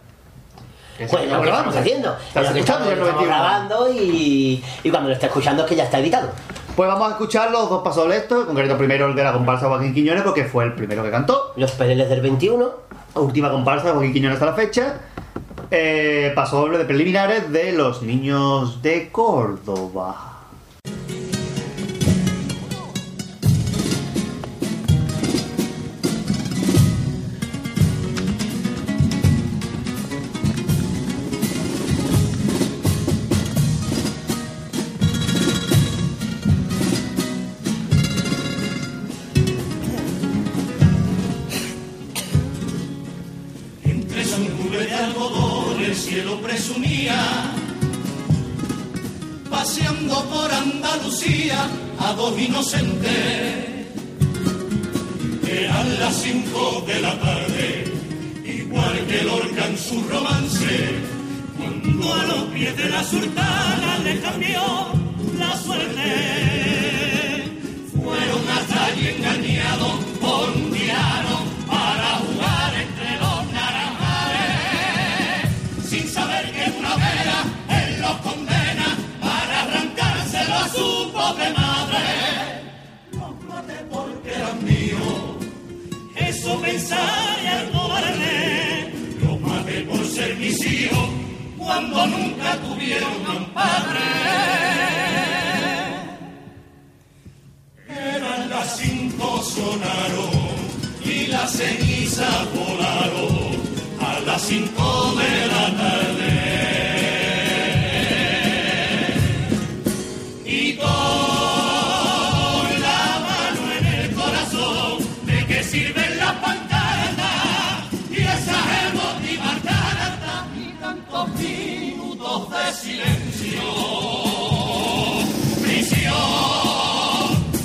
Bueno, ¿qué grabando. estamos haciendo? Estás Lo escuchando ya el estamos 91. grabando y, y cuando lo está escuchando es que ya está editado. Pues vamos a escuchar los dos pasos estos, en concreto primero el de la comparsa Joaquín Quiñones, porque fue el primero que cantó. Los Pereles del 21. Última comparsa de Joaquín Quiñones hasta la fecha. Eh, paso doble de preliminares de los niños de Córdoba. Los tuvieron a un padre. Eran las cinco sonaron y las cenizas volaron a las cinco de la tarde. Silencio? Prisión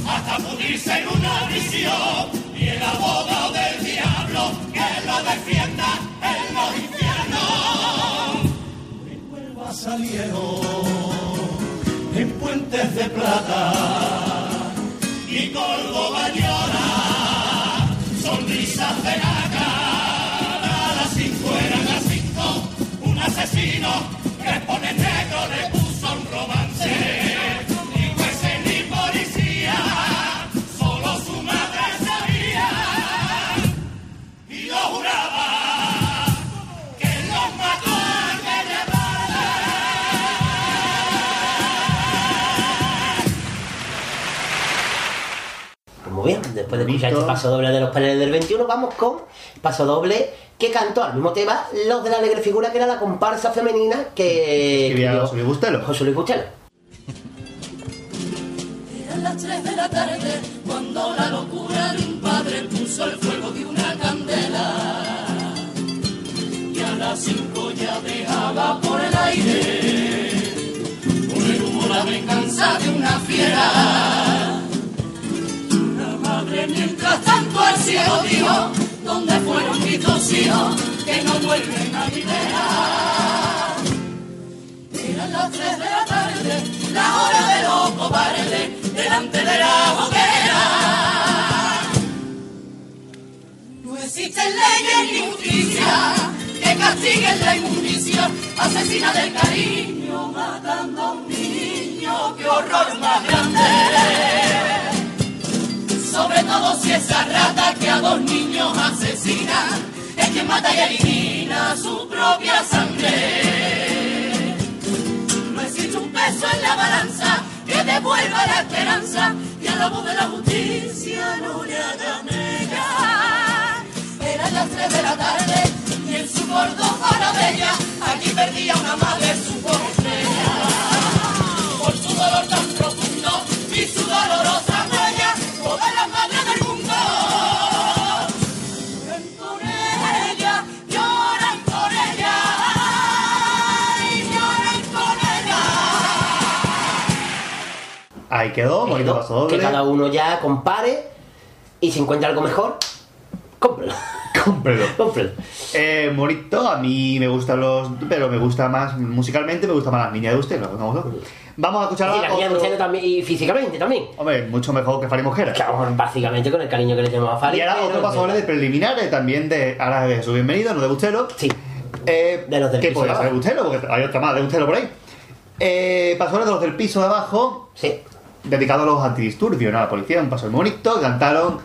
hasta pudrirse en una visión y el abogado del diablo que lo defienda en los infiernos. Mi Huelva salieron en puentes de plata y Córdoba llora, sonrisas de gaga. A las cinco eran las cinco, un asesino que pone negro le puso un romance. Ni jueces ni policía, solo su madre sabía y lo juraba que los mató al Guevara. muy bien. Después de escuchar este paso doble de los paneles del 21, vamos con paso doble que cantó al mismo tema los de la alegre figura, que era la comparsa femenina que. Escribía José Luis Bustelo. José Luis Bustelo. Eran las tres de la tarde cuando la locura de un padre puso el fuego de una candela. Y a las cinco ya dejaba por el aire por el humo la venganza de una fiera. La madre mientras tanto al cielo dijo, ¿dónde fueron mis dos hijos que no vuelven a mi vera? Eran las tres de la tarde, la hora de los cobardes, delante de la hoguera. No existen leyes ni justicia que castiguen la inmundicia, asesina del cariño, matando a un niño, qué horror más grande. Sobre todo si esa rata que a dos niños asesina, es quien mata y elimina su propia sangre. No existe un peso en la balanza que devuelva la esperanza y a la voz de la justicia no le haga mella. Eran las tres de la tarde y en su gordo bella aquí perdía una madre su pobre. Por su dolor tan Ahí quedó, bonito paso doble. Que cada uno ya compare y si encuentra algo mejor, cómpralo. Cómprelo. Eh, bonito, a mí me gustan los. Pero me gusta más. Musicalmente me gusta más las niñas de usted. ¿no? Vamos, ¿no? Vamos a escuchar Y la niña de usted también, y físicamente también. Hombre, mucho mejor que Fari Mosquera. Claro, básicamente con el cariño que le tenemos a Fari. Y ahora otro paso doble de preliminares también de. Ahora de su bienvenido, no de Bustelo. Sí. Eh, De los del que piso podría de ser abajo. Bustelo, porque hay otra más de Bustelo por ahí. Eh, paso doble de los del piso de abajo. Sí. Dedicado a los antidisturbios, ¿no? A la policía, un paso muy bonito. Cantaron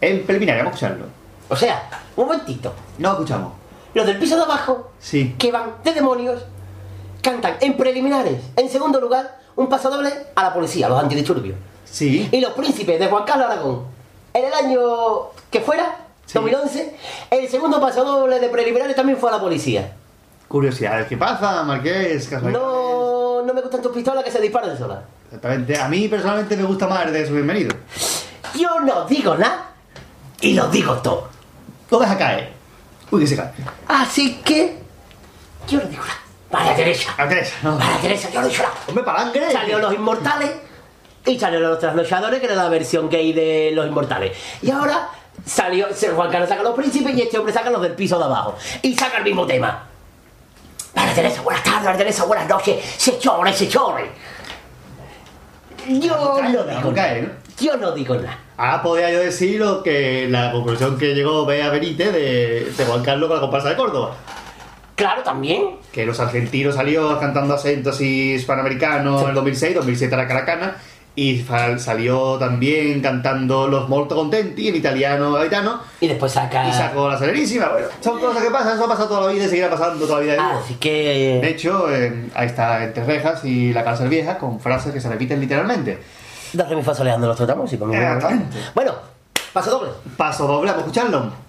en preliminares. Vamos a escucharlo. O sea, un momentito. No escuchamos. Los del piso de abajo, Sí. que van de demonios, cantan en preliminares. En segundo lugar, un paso doble a la policía, a los antidisturbios. Sí. Y los príncipes de Juan Carlos Aragón, en el año que fuera, 2011, el segundo paso doble de preliminares también fue a la policía. Curiosidades. ¿Qué pasa, Marqués? No, no me gustan tus pistolas que se disparan solas. Exactamente. A mí personalmente me gusta más el de su bienvenido. Yo no digo nada y lo digo todo. Lo deja caer. Uy, que se cae. Así que yo no digo nada. María Teresa. A Teresa, no. María Teresa, yo no digo nada. Hombre, palangre. Salió Los Inmortales y salió Los Trasnochadores, que era la versión gay de Los Inmortales. Y ahora salió Juan Carlos saca Los Príncipes y este hombre saca Los del piso de abajo. Y saca el mismo tema. María Teresa, buenas tardes, María Teresa, buenas noches. Se chore, se chore. Yo no digo nada. Yo no digo nada. Ahora podría yo decir lo que la conclusión que llegó Bea Benítez de, de Juan Carlos con la comparsa de Córdoba. Claro, también. Que los argentinos salió cantando acentos y hispanoamericanos en el 2006, 2007 era Caracana, y salió también cantando los Molto Contenti en italiano gaitano, Y después saca. y sacó la Serenísima. Bueno, son cosas que pasan, eso ha pasado toda la vida y seguirá pasando toda la vida. de nuevo. Así que. De hecho, eh, ahí está Entre Rejas y La Cárcel Vieja con frases que se repiten literalmente. Dos mi fa soleando los tratamos y con Exactamente. Bueno, paso doble. Paso doble, vamos a escucharlo.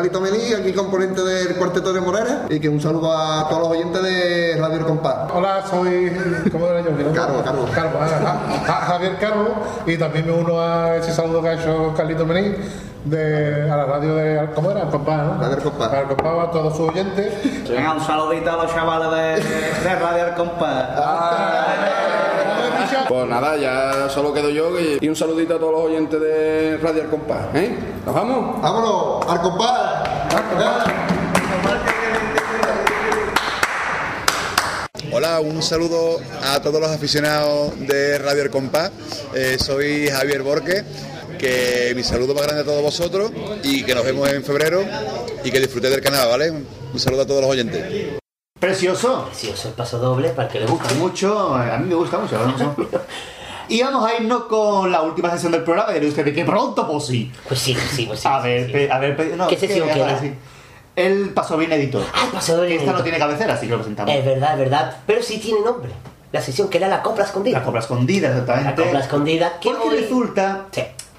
Soy Calito Melí, aquí componente del Cuarteto de Morera y que un saludo a todos los oyentes de Radio El Compás. Hola, soy. ¿Cómo era yo? Carlos, Carlos. Carlos, ah, ah, Javier Carlos, y también me uno a ese saludo que ha hecho Carlito Mení de, a la radio de. ¿Cómo era? El Compás, ¿no? Radio El Compás. A todos sus oyentes. Venga, un saludito a los chavales de, de Radio El Compás. Pues nada, ya solo quedo yo y, y un saludito a todos los oyentes de Radio Al Compás. ¿eh? ¿Nos vamos? ¡Vámonos! ¡Al compás! Hola, un saludo a todos los aficionados de Radio El Compás. Eh, soy Javier Borque, que mi saludo más grande a todos vosotros y que nos vemos en febrero y que disfrutéis del canal, ¿vale? Un saludo a todos los oyentes. Precioso. Precioso el paso doble para el que le gusta. Mucho, a mí me gusta mucho. ¿no? Y vamos a irnos con la última sesión del programa. Y usted, que pronto, pues sí. Pues sí, pues sí, pues sí. A ver, pe- a ver, no, ¿Qué sesión que- queda? sí. El paso bien edito. Ah, el paso doble. Esta no tiene cabecera, así que lo presentamos. Es verdad, es verdad. Pero sí tiene nombre. La sesión que era la copla escondida. La copla escondida, exactamente. La copla escondida. Que Porque hoy- resulta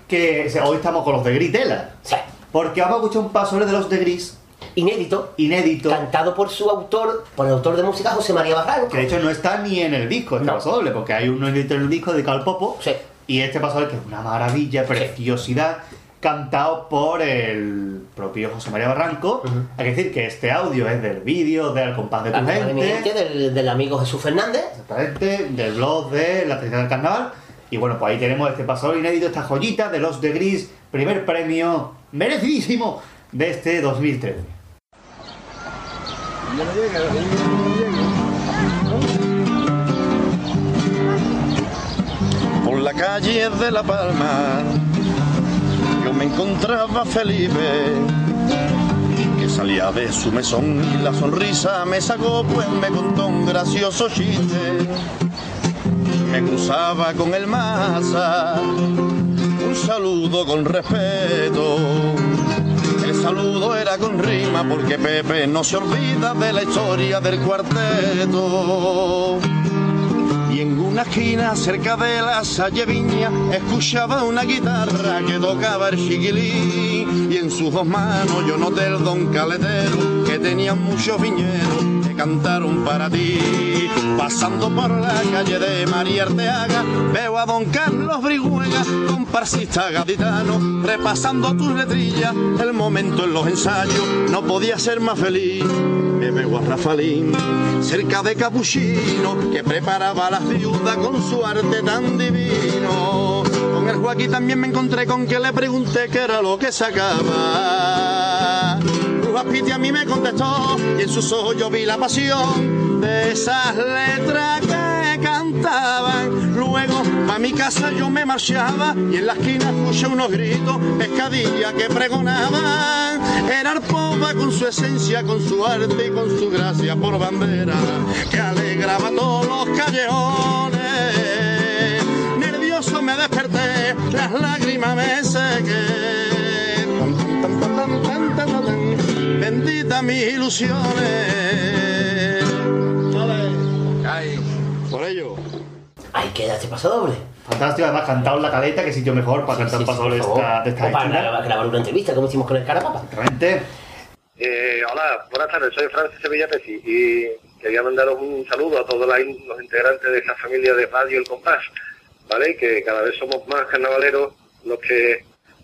que o sea, hoy estamos con los de Gritela. Sí. Porque vamos a escuchar un paso de los de Gris. Inédito. Inédito. Cantado por su autor, por el autor de música José María Barranco. Que de hecho no está ni en el disco, este paso doble, porque hay uno inédito en el disco dedicado al Popo. Y este paso doble que es una maravilla, preciosidad, cantado por el propio José María Barranco. Hay que decir que este audio es del vídeo de Al compás de tu Cantado gente. eminente del, del amigo Jesús Fernández. Exactamente, del blog de la tradición del carnaval. Y bueno, pues ahí tenemos este pasador inédito, esta joyita de los de Gris, primer premio merecidísimo de este 2013. Por la calle de La Palma yo me encontraba Felipe. Que salía de su mesón y la sonrisa me sacó pues me contó un gracioso chiste. Me cruzaba con el masa un saludo con respeto el saludo era con rima porque Pepe no se olvida de la historia del cuarteto. Y en una esquina cerca de la salle Viña escuchaba una guitarra que tocaba el chiquilín. Y en sus dos manos yo noté el don caletero que tenía muchos viñedos. que cantaron para ti. Pasando por la calle de María Arteaga veo a don Carlos Briguega, comparsista gaditano, repasando tus letrillas, el momento en los ensayos no podía ser más feliz. Me veo a Rafalín cerca de Capuchino que preparaba a las viudas con su arte tan divino. Con el Joaquín también me encontré con que le pregunté qué era lo que sacaba. Brujas Piti a mí me contestó y en sus ojos yo vi la pasión de esas letras que cantaban. Luego a mi casa yo me marchaba y en la esquina escuché unos gritos, pescadilla que pregonaban. Era Arpova con su esencia, con su arte y con su gracia por bandera, que alegraba todos los callejones. Nervioso me desperté, las lágrimas me sequé. Mis ilusiones. Por ello. Ahí queda este paso doble. Fantástico, además cantado en la caleta, que sitio mejor para cantar un paso doble esta, de esta O para hechura. grabar, una entrevista, como hicimos con el Carapapa. Realmente. Eh, hola, buenas tardes, soy Francis Sevilla Pesi y quería mandaros un saludo a todos los integrantes de esta familia de Radio El Compás, ¿vale? Que cada vez somos más carnavaleros los que,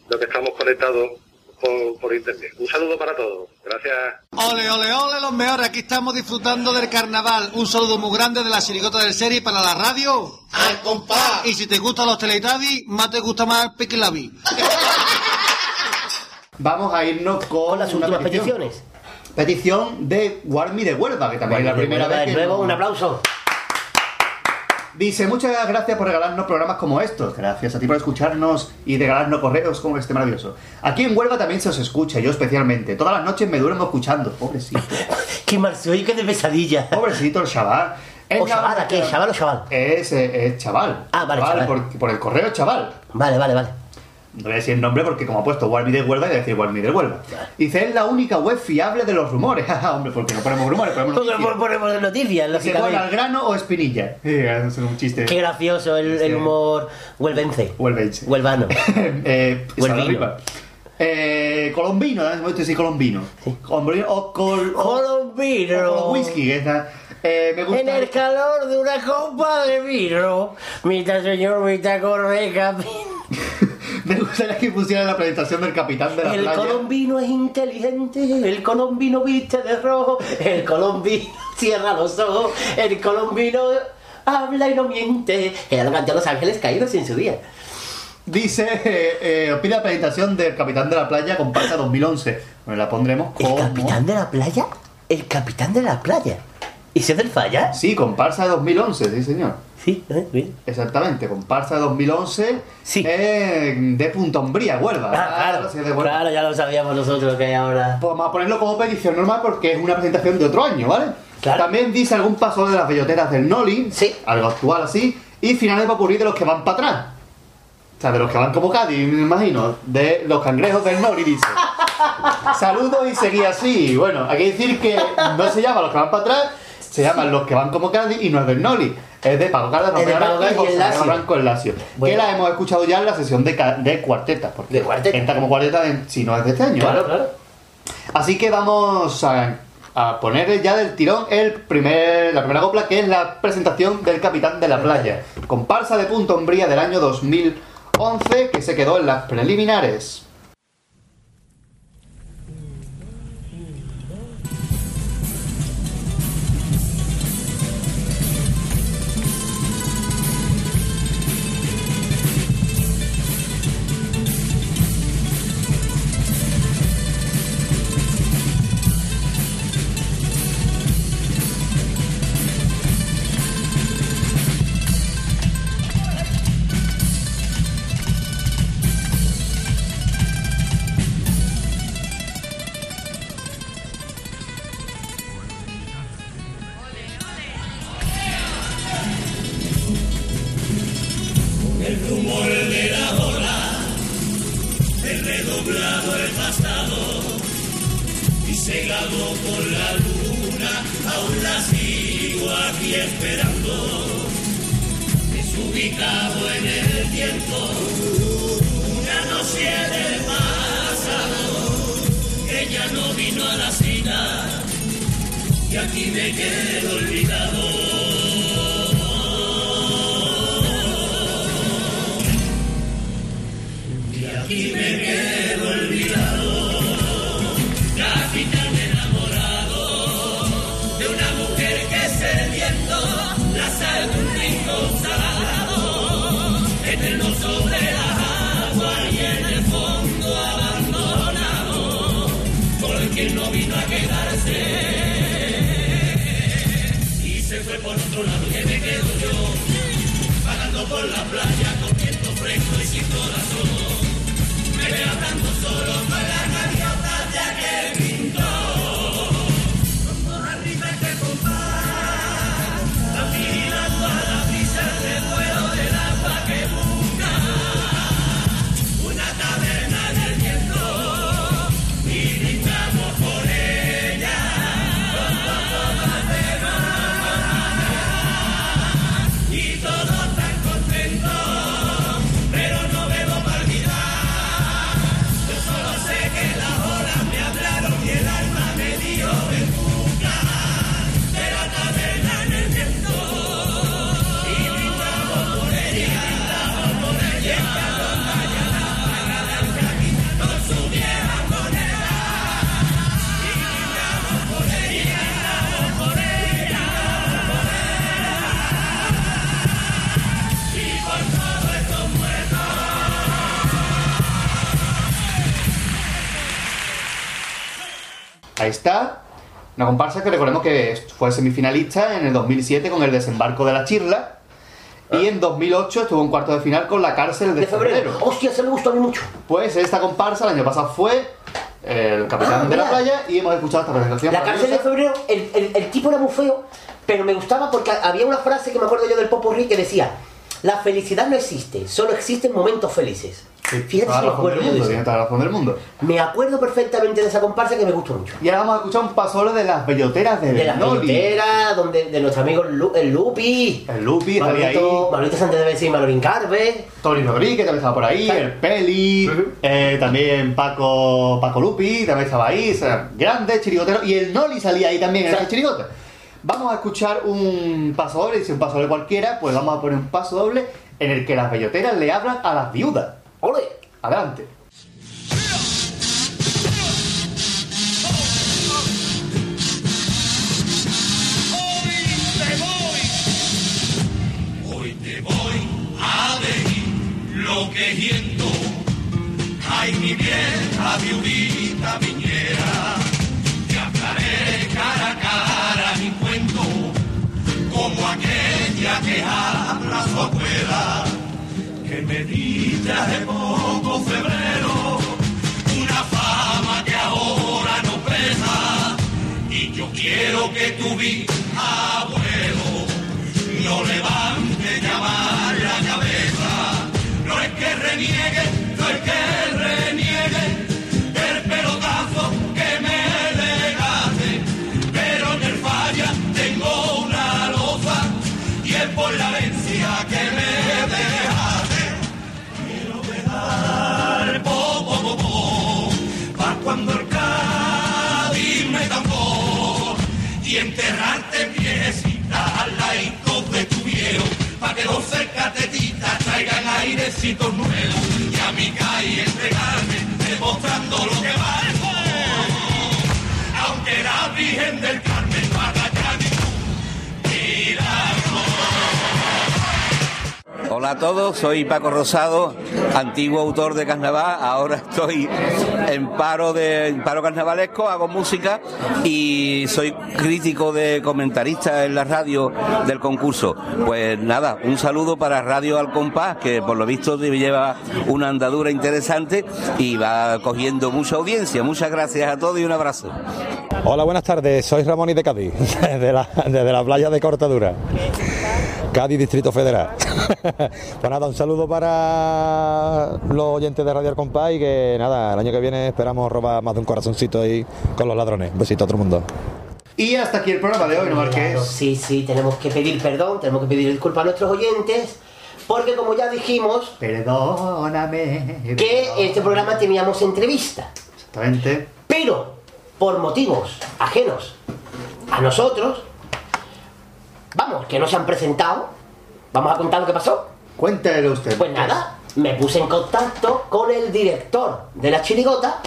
los que estamos conectados por, por internet. Un saludo para todos. Gracias. Ole, ole, ole, los mejores. Aquí estamos disfrutando del carnaval. Un saludo muy grande de la chirigota del serie para la radio. ¡Al compás! Y si te gustan los Teletubbies, más te gusta más Piquilabi. Vamos a irnos con las últimas peticiones. Petición de Warmi de Huelva, que también es la primera vez de nuevo, un aplauso. Dice, muchas gracias por regalarnos programas como estos. Gracias a ti por escucharnos y regalarnos correos como este maravilloso. Aquí en Huelva también se os escucha, yo especialmente. Todas las noches me duermo escuchando. Pobrecito. qué mal soy, qué de pesadilla. Pobrecito el chaval. Es ¿O chaval, ¿a qué? ¿Chaval o chaval? Es, eh, es chaval. Ah, vale, chaval. Por, por el correo chaval. Vale, vale, vale. No voy a decir el nombre porque como ha puesto Warmi de Huelva, voy a decir Warmi de Huelva. Dice, es la única web fiable de los rumores. Jaja, Hombre, porque no ponemos rumores, ponemos Porque noticias. por- ponemos noticias, Dice, bueno, al lógicamente. grano o espinilla. Eh, eso es un chiste. Qué gracioso el, el humor huelvense. Huelvense. Huelvano. eh, Huelvino. Eh, colombino, ¿no? Me gusta decir colombino. Colombino o col... Colombino. O whisky, está... Eh, me gusta... En el calor de una copa de vino, mitad señor, mitad corre camino. Me gustaría que pusiera la presentación del capitán de la El playa. colombino es inteligente, el colombino viste de rojo, el colombino cierra los ojos, el colombino habla y no miente. Era lo cantó Los Ángeles Caídos en su día. Dice, eh, eh, pide la presentación del capitán de la playa comparsa 2011. Bueno, la pondremos como... ¿El capitán de la playa? ¿El capitán de la playa? ¿Y si es del falla? Sí, comparsa de 2011, sí señor. Sí, eh, bien. Exactamente, comparsa de 2011 eh, de Punta Umbría, Huelva. Ah, claro, sí, es de Huelva. claro, ya lo sabíamos nosotros que hay ahora. Pues vamos a ponerlo como petición normal porque es una presentación de otro año, ¿vale? También dice algún paso de las belloteras del Noli, algo actual así, y finales de popurrí de los que van para atrás. O sea, de los que van como Cádiz, me imagino, de los cangrejos del Noli, dice. Saludos y seguí así. Bueno, hay que decir que no se llama los que van para atrás, se llaman los que van como Cádiz y no es del Noli. Es de Paco Es de Paco y José el Manuel Lacio. Blanco el Lacio. Bueno. Que la hemos escuchado ya en la sesión de, de cuarteta. Porque entra como cuarteta en- si no es de este año. Claro, ¿vale? claro. Así que vamos a, a poner ya del tirón el primer, la primera copla, que es la presentación del Capitán de la Playa. Comparsa de Punto Umbría del año 2011, que se quedó en las preliminares. Otro lado que me quedo yo, vagando por la playa con viento fresco y sin corazón. Ahí está. Una comparsa que recordemos que fue semifinalista en el 2007 con el desembarco de la Chirla. Y en 2008 estuvo en cuarto de final con la cárcel de, De febrero. Hostia, se me gustó a mí mucho. Pues esta comparsa el año pasado fue el capitán Ah, de la playa y hemos escuchado esta presentación. La cárcel de febrero, el, el- el tipo era muy feo, pero me gustaba porque había una frase que me acuerdo yo del Popurrí que decía: La felicidad no existe, solo existen momentos felices. Fíjate si me del acuerdo yo de mundo, eso. razón del mundo. Me acuerdo perfectamente de esa comparsa que me gustó mucho. Y ahora vamos a escuchar un paso de las belloteras de, De las Noli. fronteras, donde de nuestro amigo Lu- el Lupi. El Lupi. Manolito, Manolito Sánchez de Bessi y Manolín Carve. Tony Rodríguez también estaba por ahí, el Peli, eh, también Paco, Paco Lupi también estaba ahí, o sea, grande, chirigotero, y el Noli salía ahí también en esa chirigota. Vamos a escuchar un paso doble, y si un paso doble cualquiera, pues vamos a poner un paso doble en el que las belloteras le hablan a las viudas. ¡Ole! Adelante. Hola a todos, soy Paco Rosado, antiguo autor de carnaval, ahora estoy en paro de paro carnavalesco, hago música y soy crítico de comentarista en la radio del concurso. Pues nada, un saludo para Radio Al Compás, que por lo visto lleva una andadura interesante y va cogiendo mucha audiencia. Muchas gracias a todos y un abrazo. Hola, buenas tardes. Soy Ramón y de Cádiz, desde la playa de Cortadura. Cádiz, Distrito Federal. pues nada, un saludo para los oyentes de Radio Al Compás y que nada, el año que viene esperamos robar más de un corazoncito ahí con los ladrones. Un besito a todo el mundo. Y hasta aquí el programa de hoy, ¿no, Marqués? Sí, sí, tenemos que pedir perdón, tenemos que pedir disculpas a nuestros oyentes, porque como ya dijimos, Perdóname. que este programa teníamos entrevista. Exactamente. Pero, por motivos ajenos a nosotros, vamos, que no se han presentado, vamos a contar lo que pasó. Cuéntelo usted. Pues nada, me puse en contacto con el director de la chirigota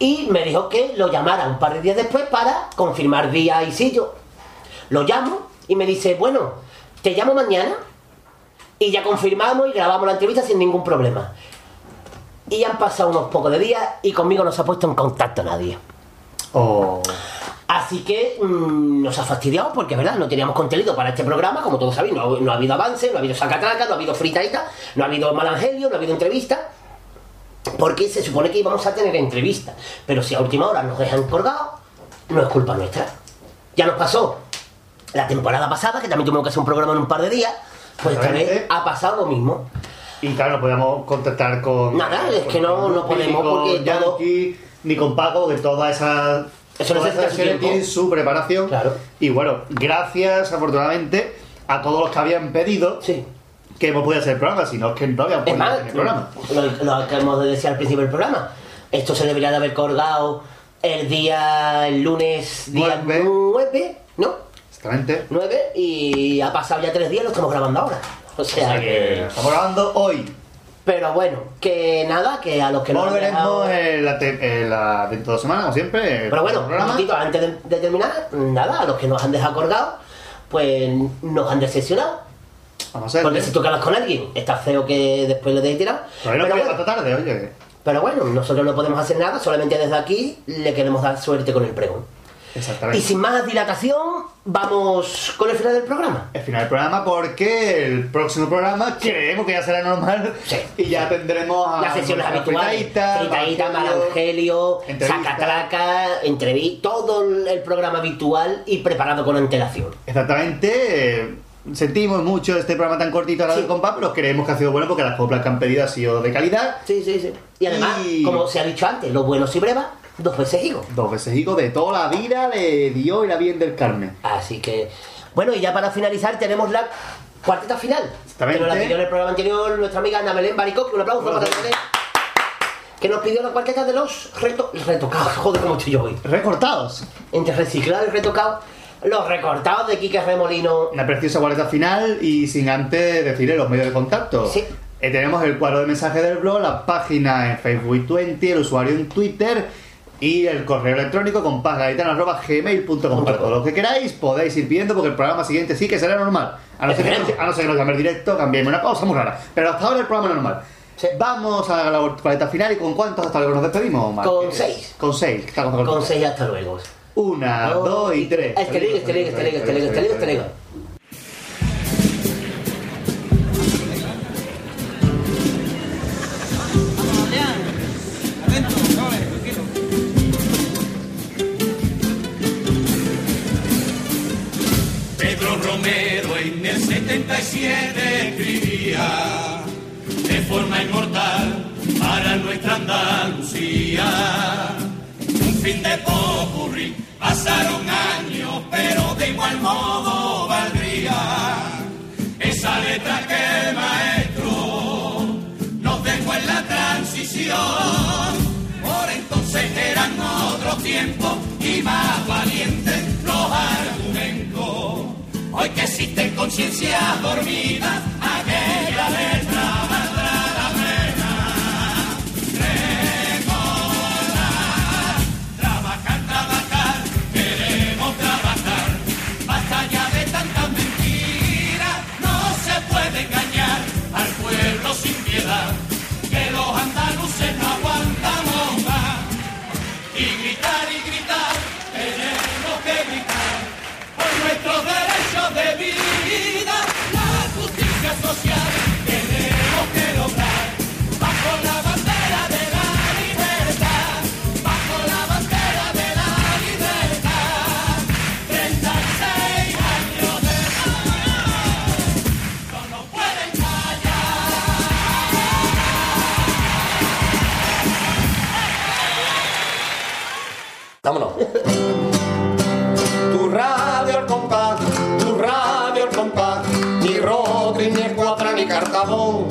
y me dijo que lo llamara un par de días después para confirmar día y sitio. Lo llamo y me dice, bueno, te llamo mañana y ya confirmamos y grabamos la entrevista sin ningún problema. Y han pasado unos pocos de días y conmigo no se ha puesto en contacto nadie. Oh. Así que mm, nos ha fastidiado porque, ¿verdad? No teníamos contenido para este programa, como todos sabéis. No, no ha habido avance, no ha habido sacatraca, no ha habido fritaita, no ha habido malangelio, no ha habido entrevista. Porque se supone que íbamos a tener entrevista. Pero si a última hora nos dejan colgados, no es culpa nuestra. Ya nos pasó la temporada pasada, que también tuvimos que hacer un programa en un par de días. Pues esta vez ha pasado lo mismo. Y claro, no podíamos contactar con. Nada, es que no- no podemos porque todo- Yankee, ni con Paco, porque todas esas. Eso todas su sesiones tienen su preparación. Y bueno, gracias afortunadamente a todos los que habían pedido que hemos podido hacer el programa, si no es que no habían Es podido hacer el programa. lo, lo que hemos de decir al principio del programa. Esto se debería de haber colgado el día, el lunes, día 9, ¿no? Exactamente. 9 y ha pasado ya tres días, lo estamos grabando ahora. O sea, O sea que estamos grabando hoy. Pero bueno, que nada, que a los que no han Volveremos dejado- en la, te- en la- de dos semanas, como siempre. Pero bueno, un momentito, antes de, de terminar, nada, a los que nos han dejado colgados, pues nos han decepcionado. Vamos a ver. Porque si tú hablas con alguien, está feo que después le deis tirado. Pero puede bueno, hasta tarde, oye. Pero bueno, nosotros no podemos hacer nada, solamente desde aquí le queremos dar suerte con el pregón. Exactamente. Y sin más dilatación, vamos con el final del programa. El final del programa porque el próximo programa creemos que ya será normal y ya tendremos a Las sesiones habituales. Fritaita, Marangelio. Sacatraca, entrevista, todo el programa habitual y preparado con antelación. Exactamente. Sentimos mucho este programa tan cortito ahora del compás, pero creemos que ha sido bueno porque las coplas que han pedido han sido de calidad. Sí, sí, sí. Y además, como se ha dicho antes, lo bueno si breva, dos veces higo. Dos veces higo de toda la vida de Dios y la bien del Carmen. Así que, bueno, y ya para finalizar tenemos la cuarteta final. Exactamente. Que nos la pidió en el programa anterior nuestra amiga Ana Belén Baricoque. Un aplauso para Belén. Que nos pidió la cuarteta de los reto- retocados. Joder, cómo estoy yo hoy. Recortados. Entre reciclado y retocado. Los recortados de Quique Remolino. Una preciosa cuarteta final y sin antes decirle los medios de contacto. Sí. Eh, tenemos el cuadro de mensajes del blog, la página en Facebook 20, el usuario en Twitter y el correo electrónico compasgaitano.gmail.com Para todo lo que queráis podéis ir pidiendo porque el programa siguiente sí que será normal. A no ser que, a no ser que nos llame directo, cambiemos una pausa muy rara. Pero hasta ahora el programa es normal. Vamos a la cuarteta final y con cuántos hasta luego nos despedimos? Con seis. Con seis. estamos Con seis hasta luego. Una, dos y tres. Este este este este este ligo, este 77 escribía de forma inmortal para nuestra Andalucía. Un fin de popurrí, pasaron años, pero de igual modo valdría esa letra que maestro nos dejó en la transición. Por entonces eran otros tiempos y más valientes los argumentos. Hoy que existen conciencias dormidas, aquella letra Vámonos. tu radio al compás, tu radio al compás, ni Rodri, ni Escuadra, ni Cartabón,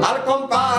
al compás.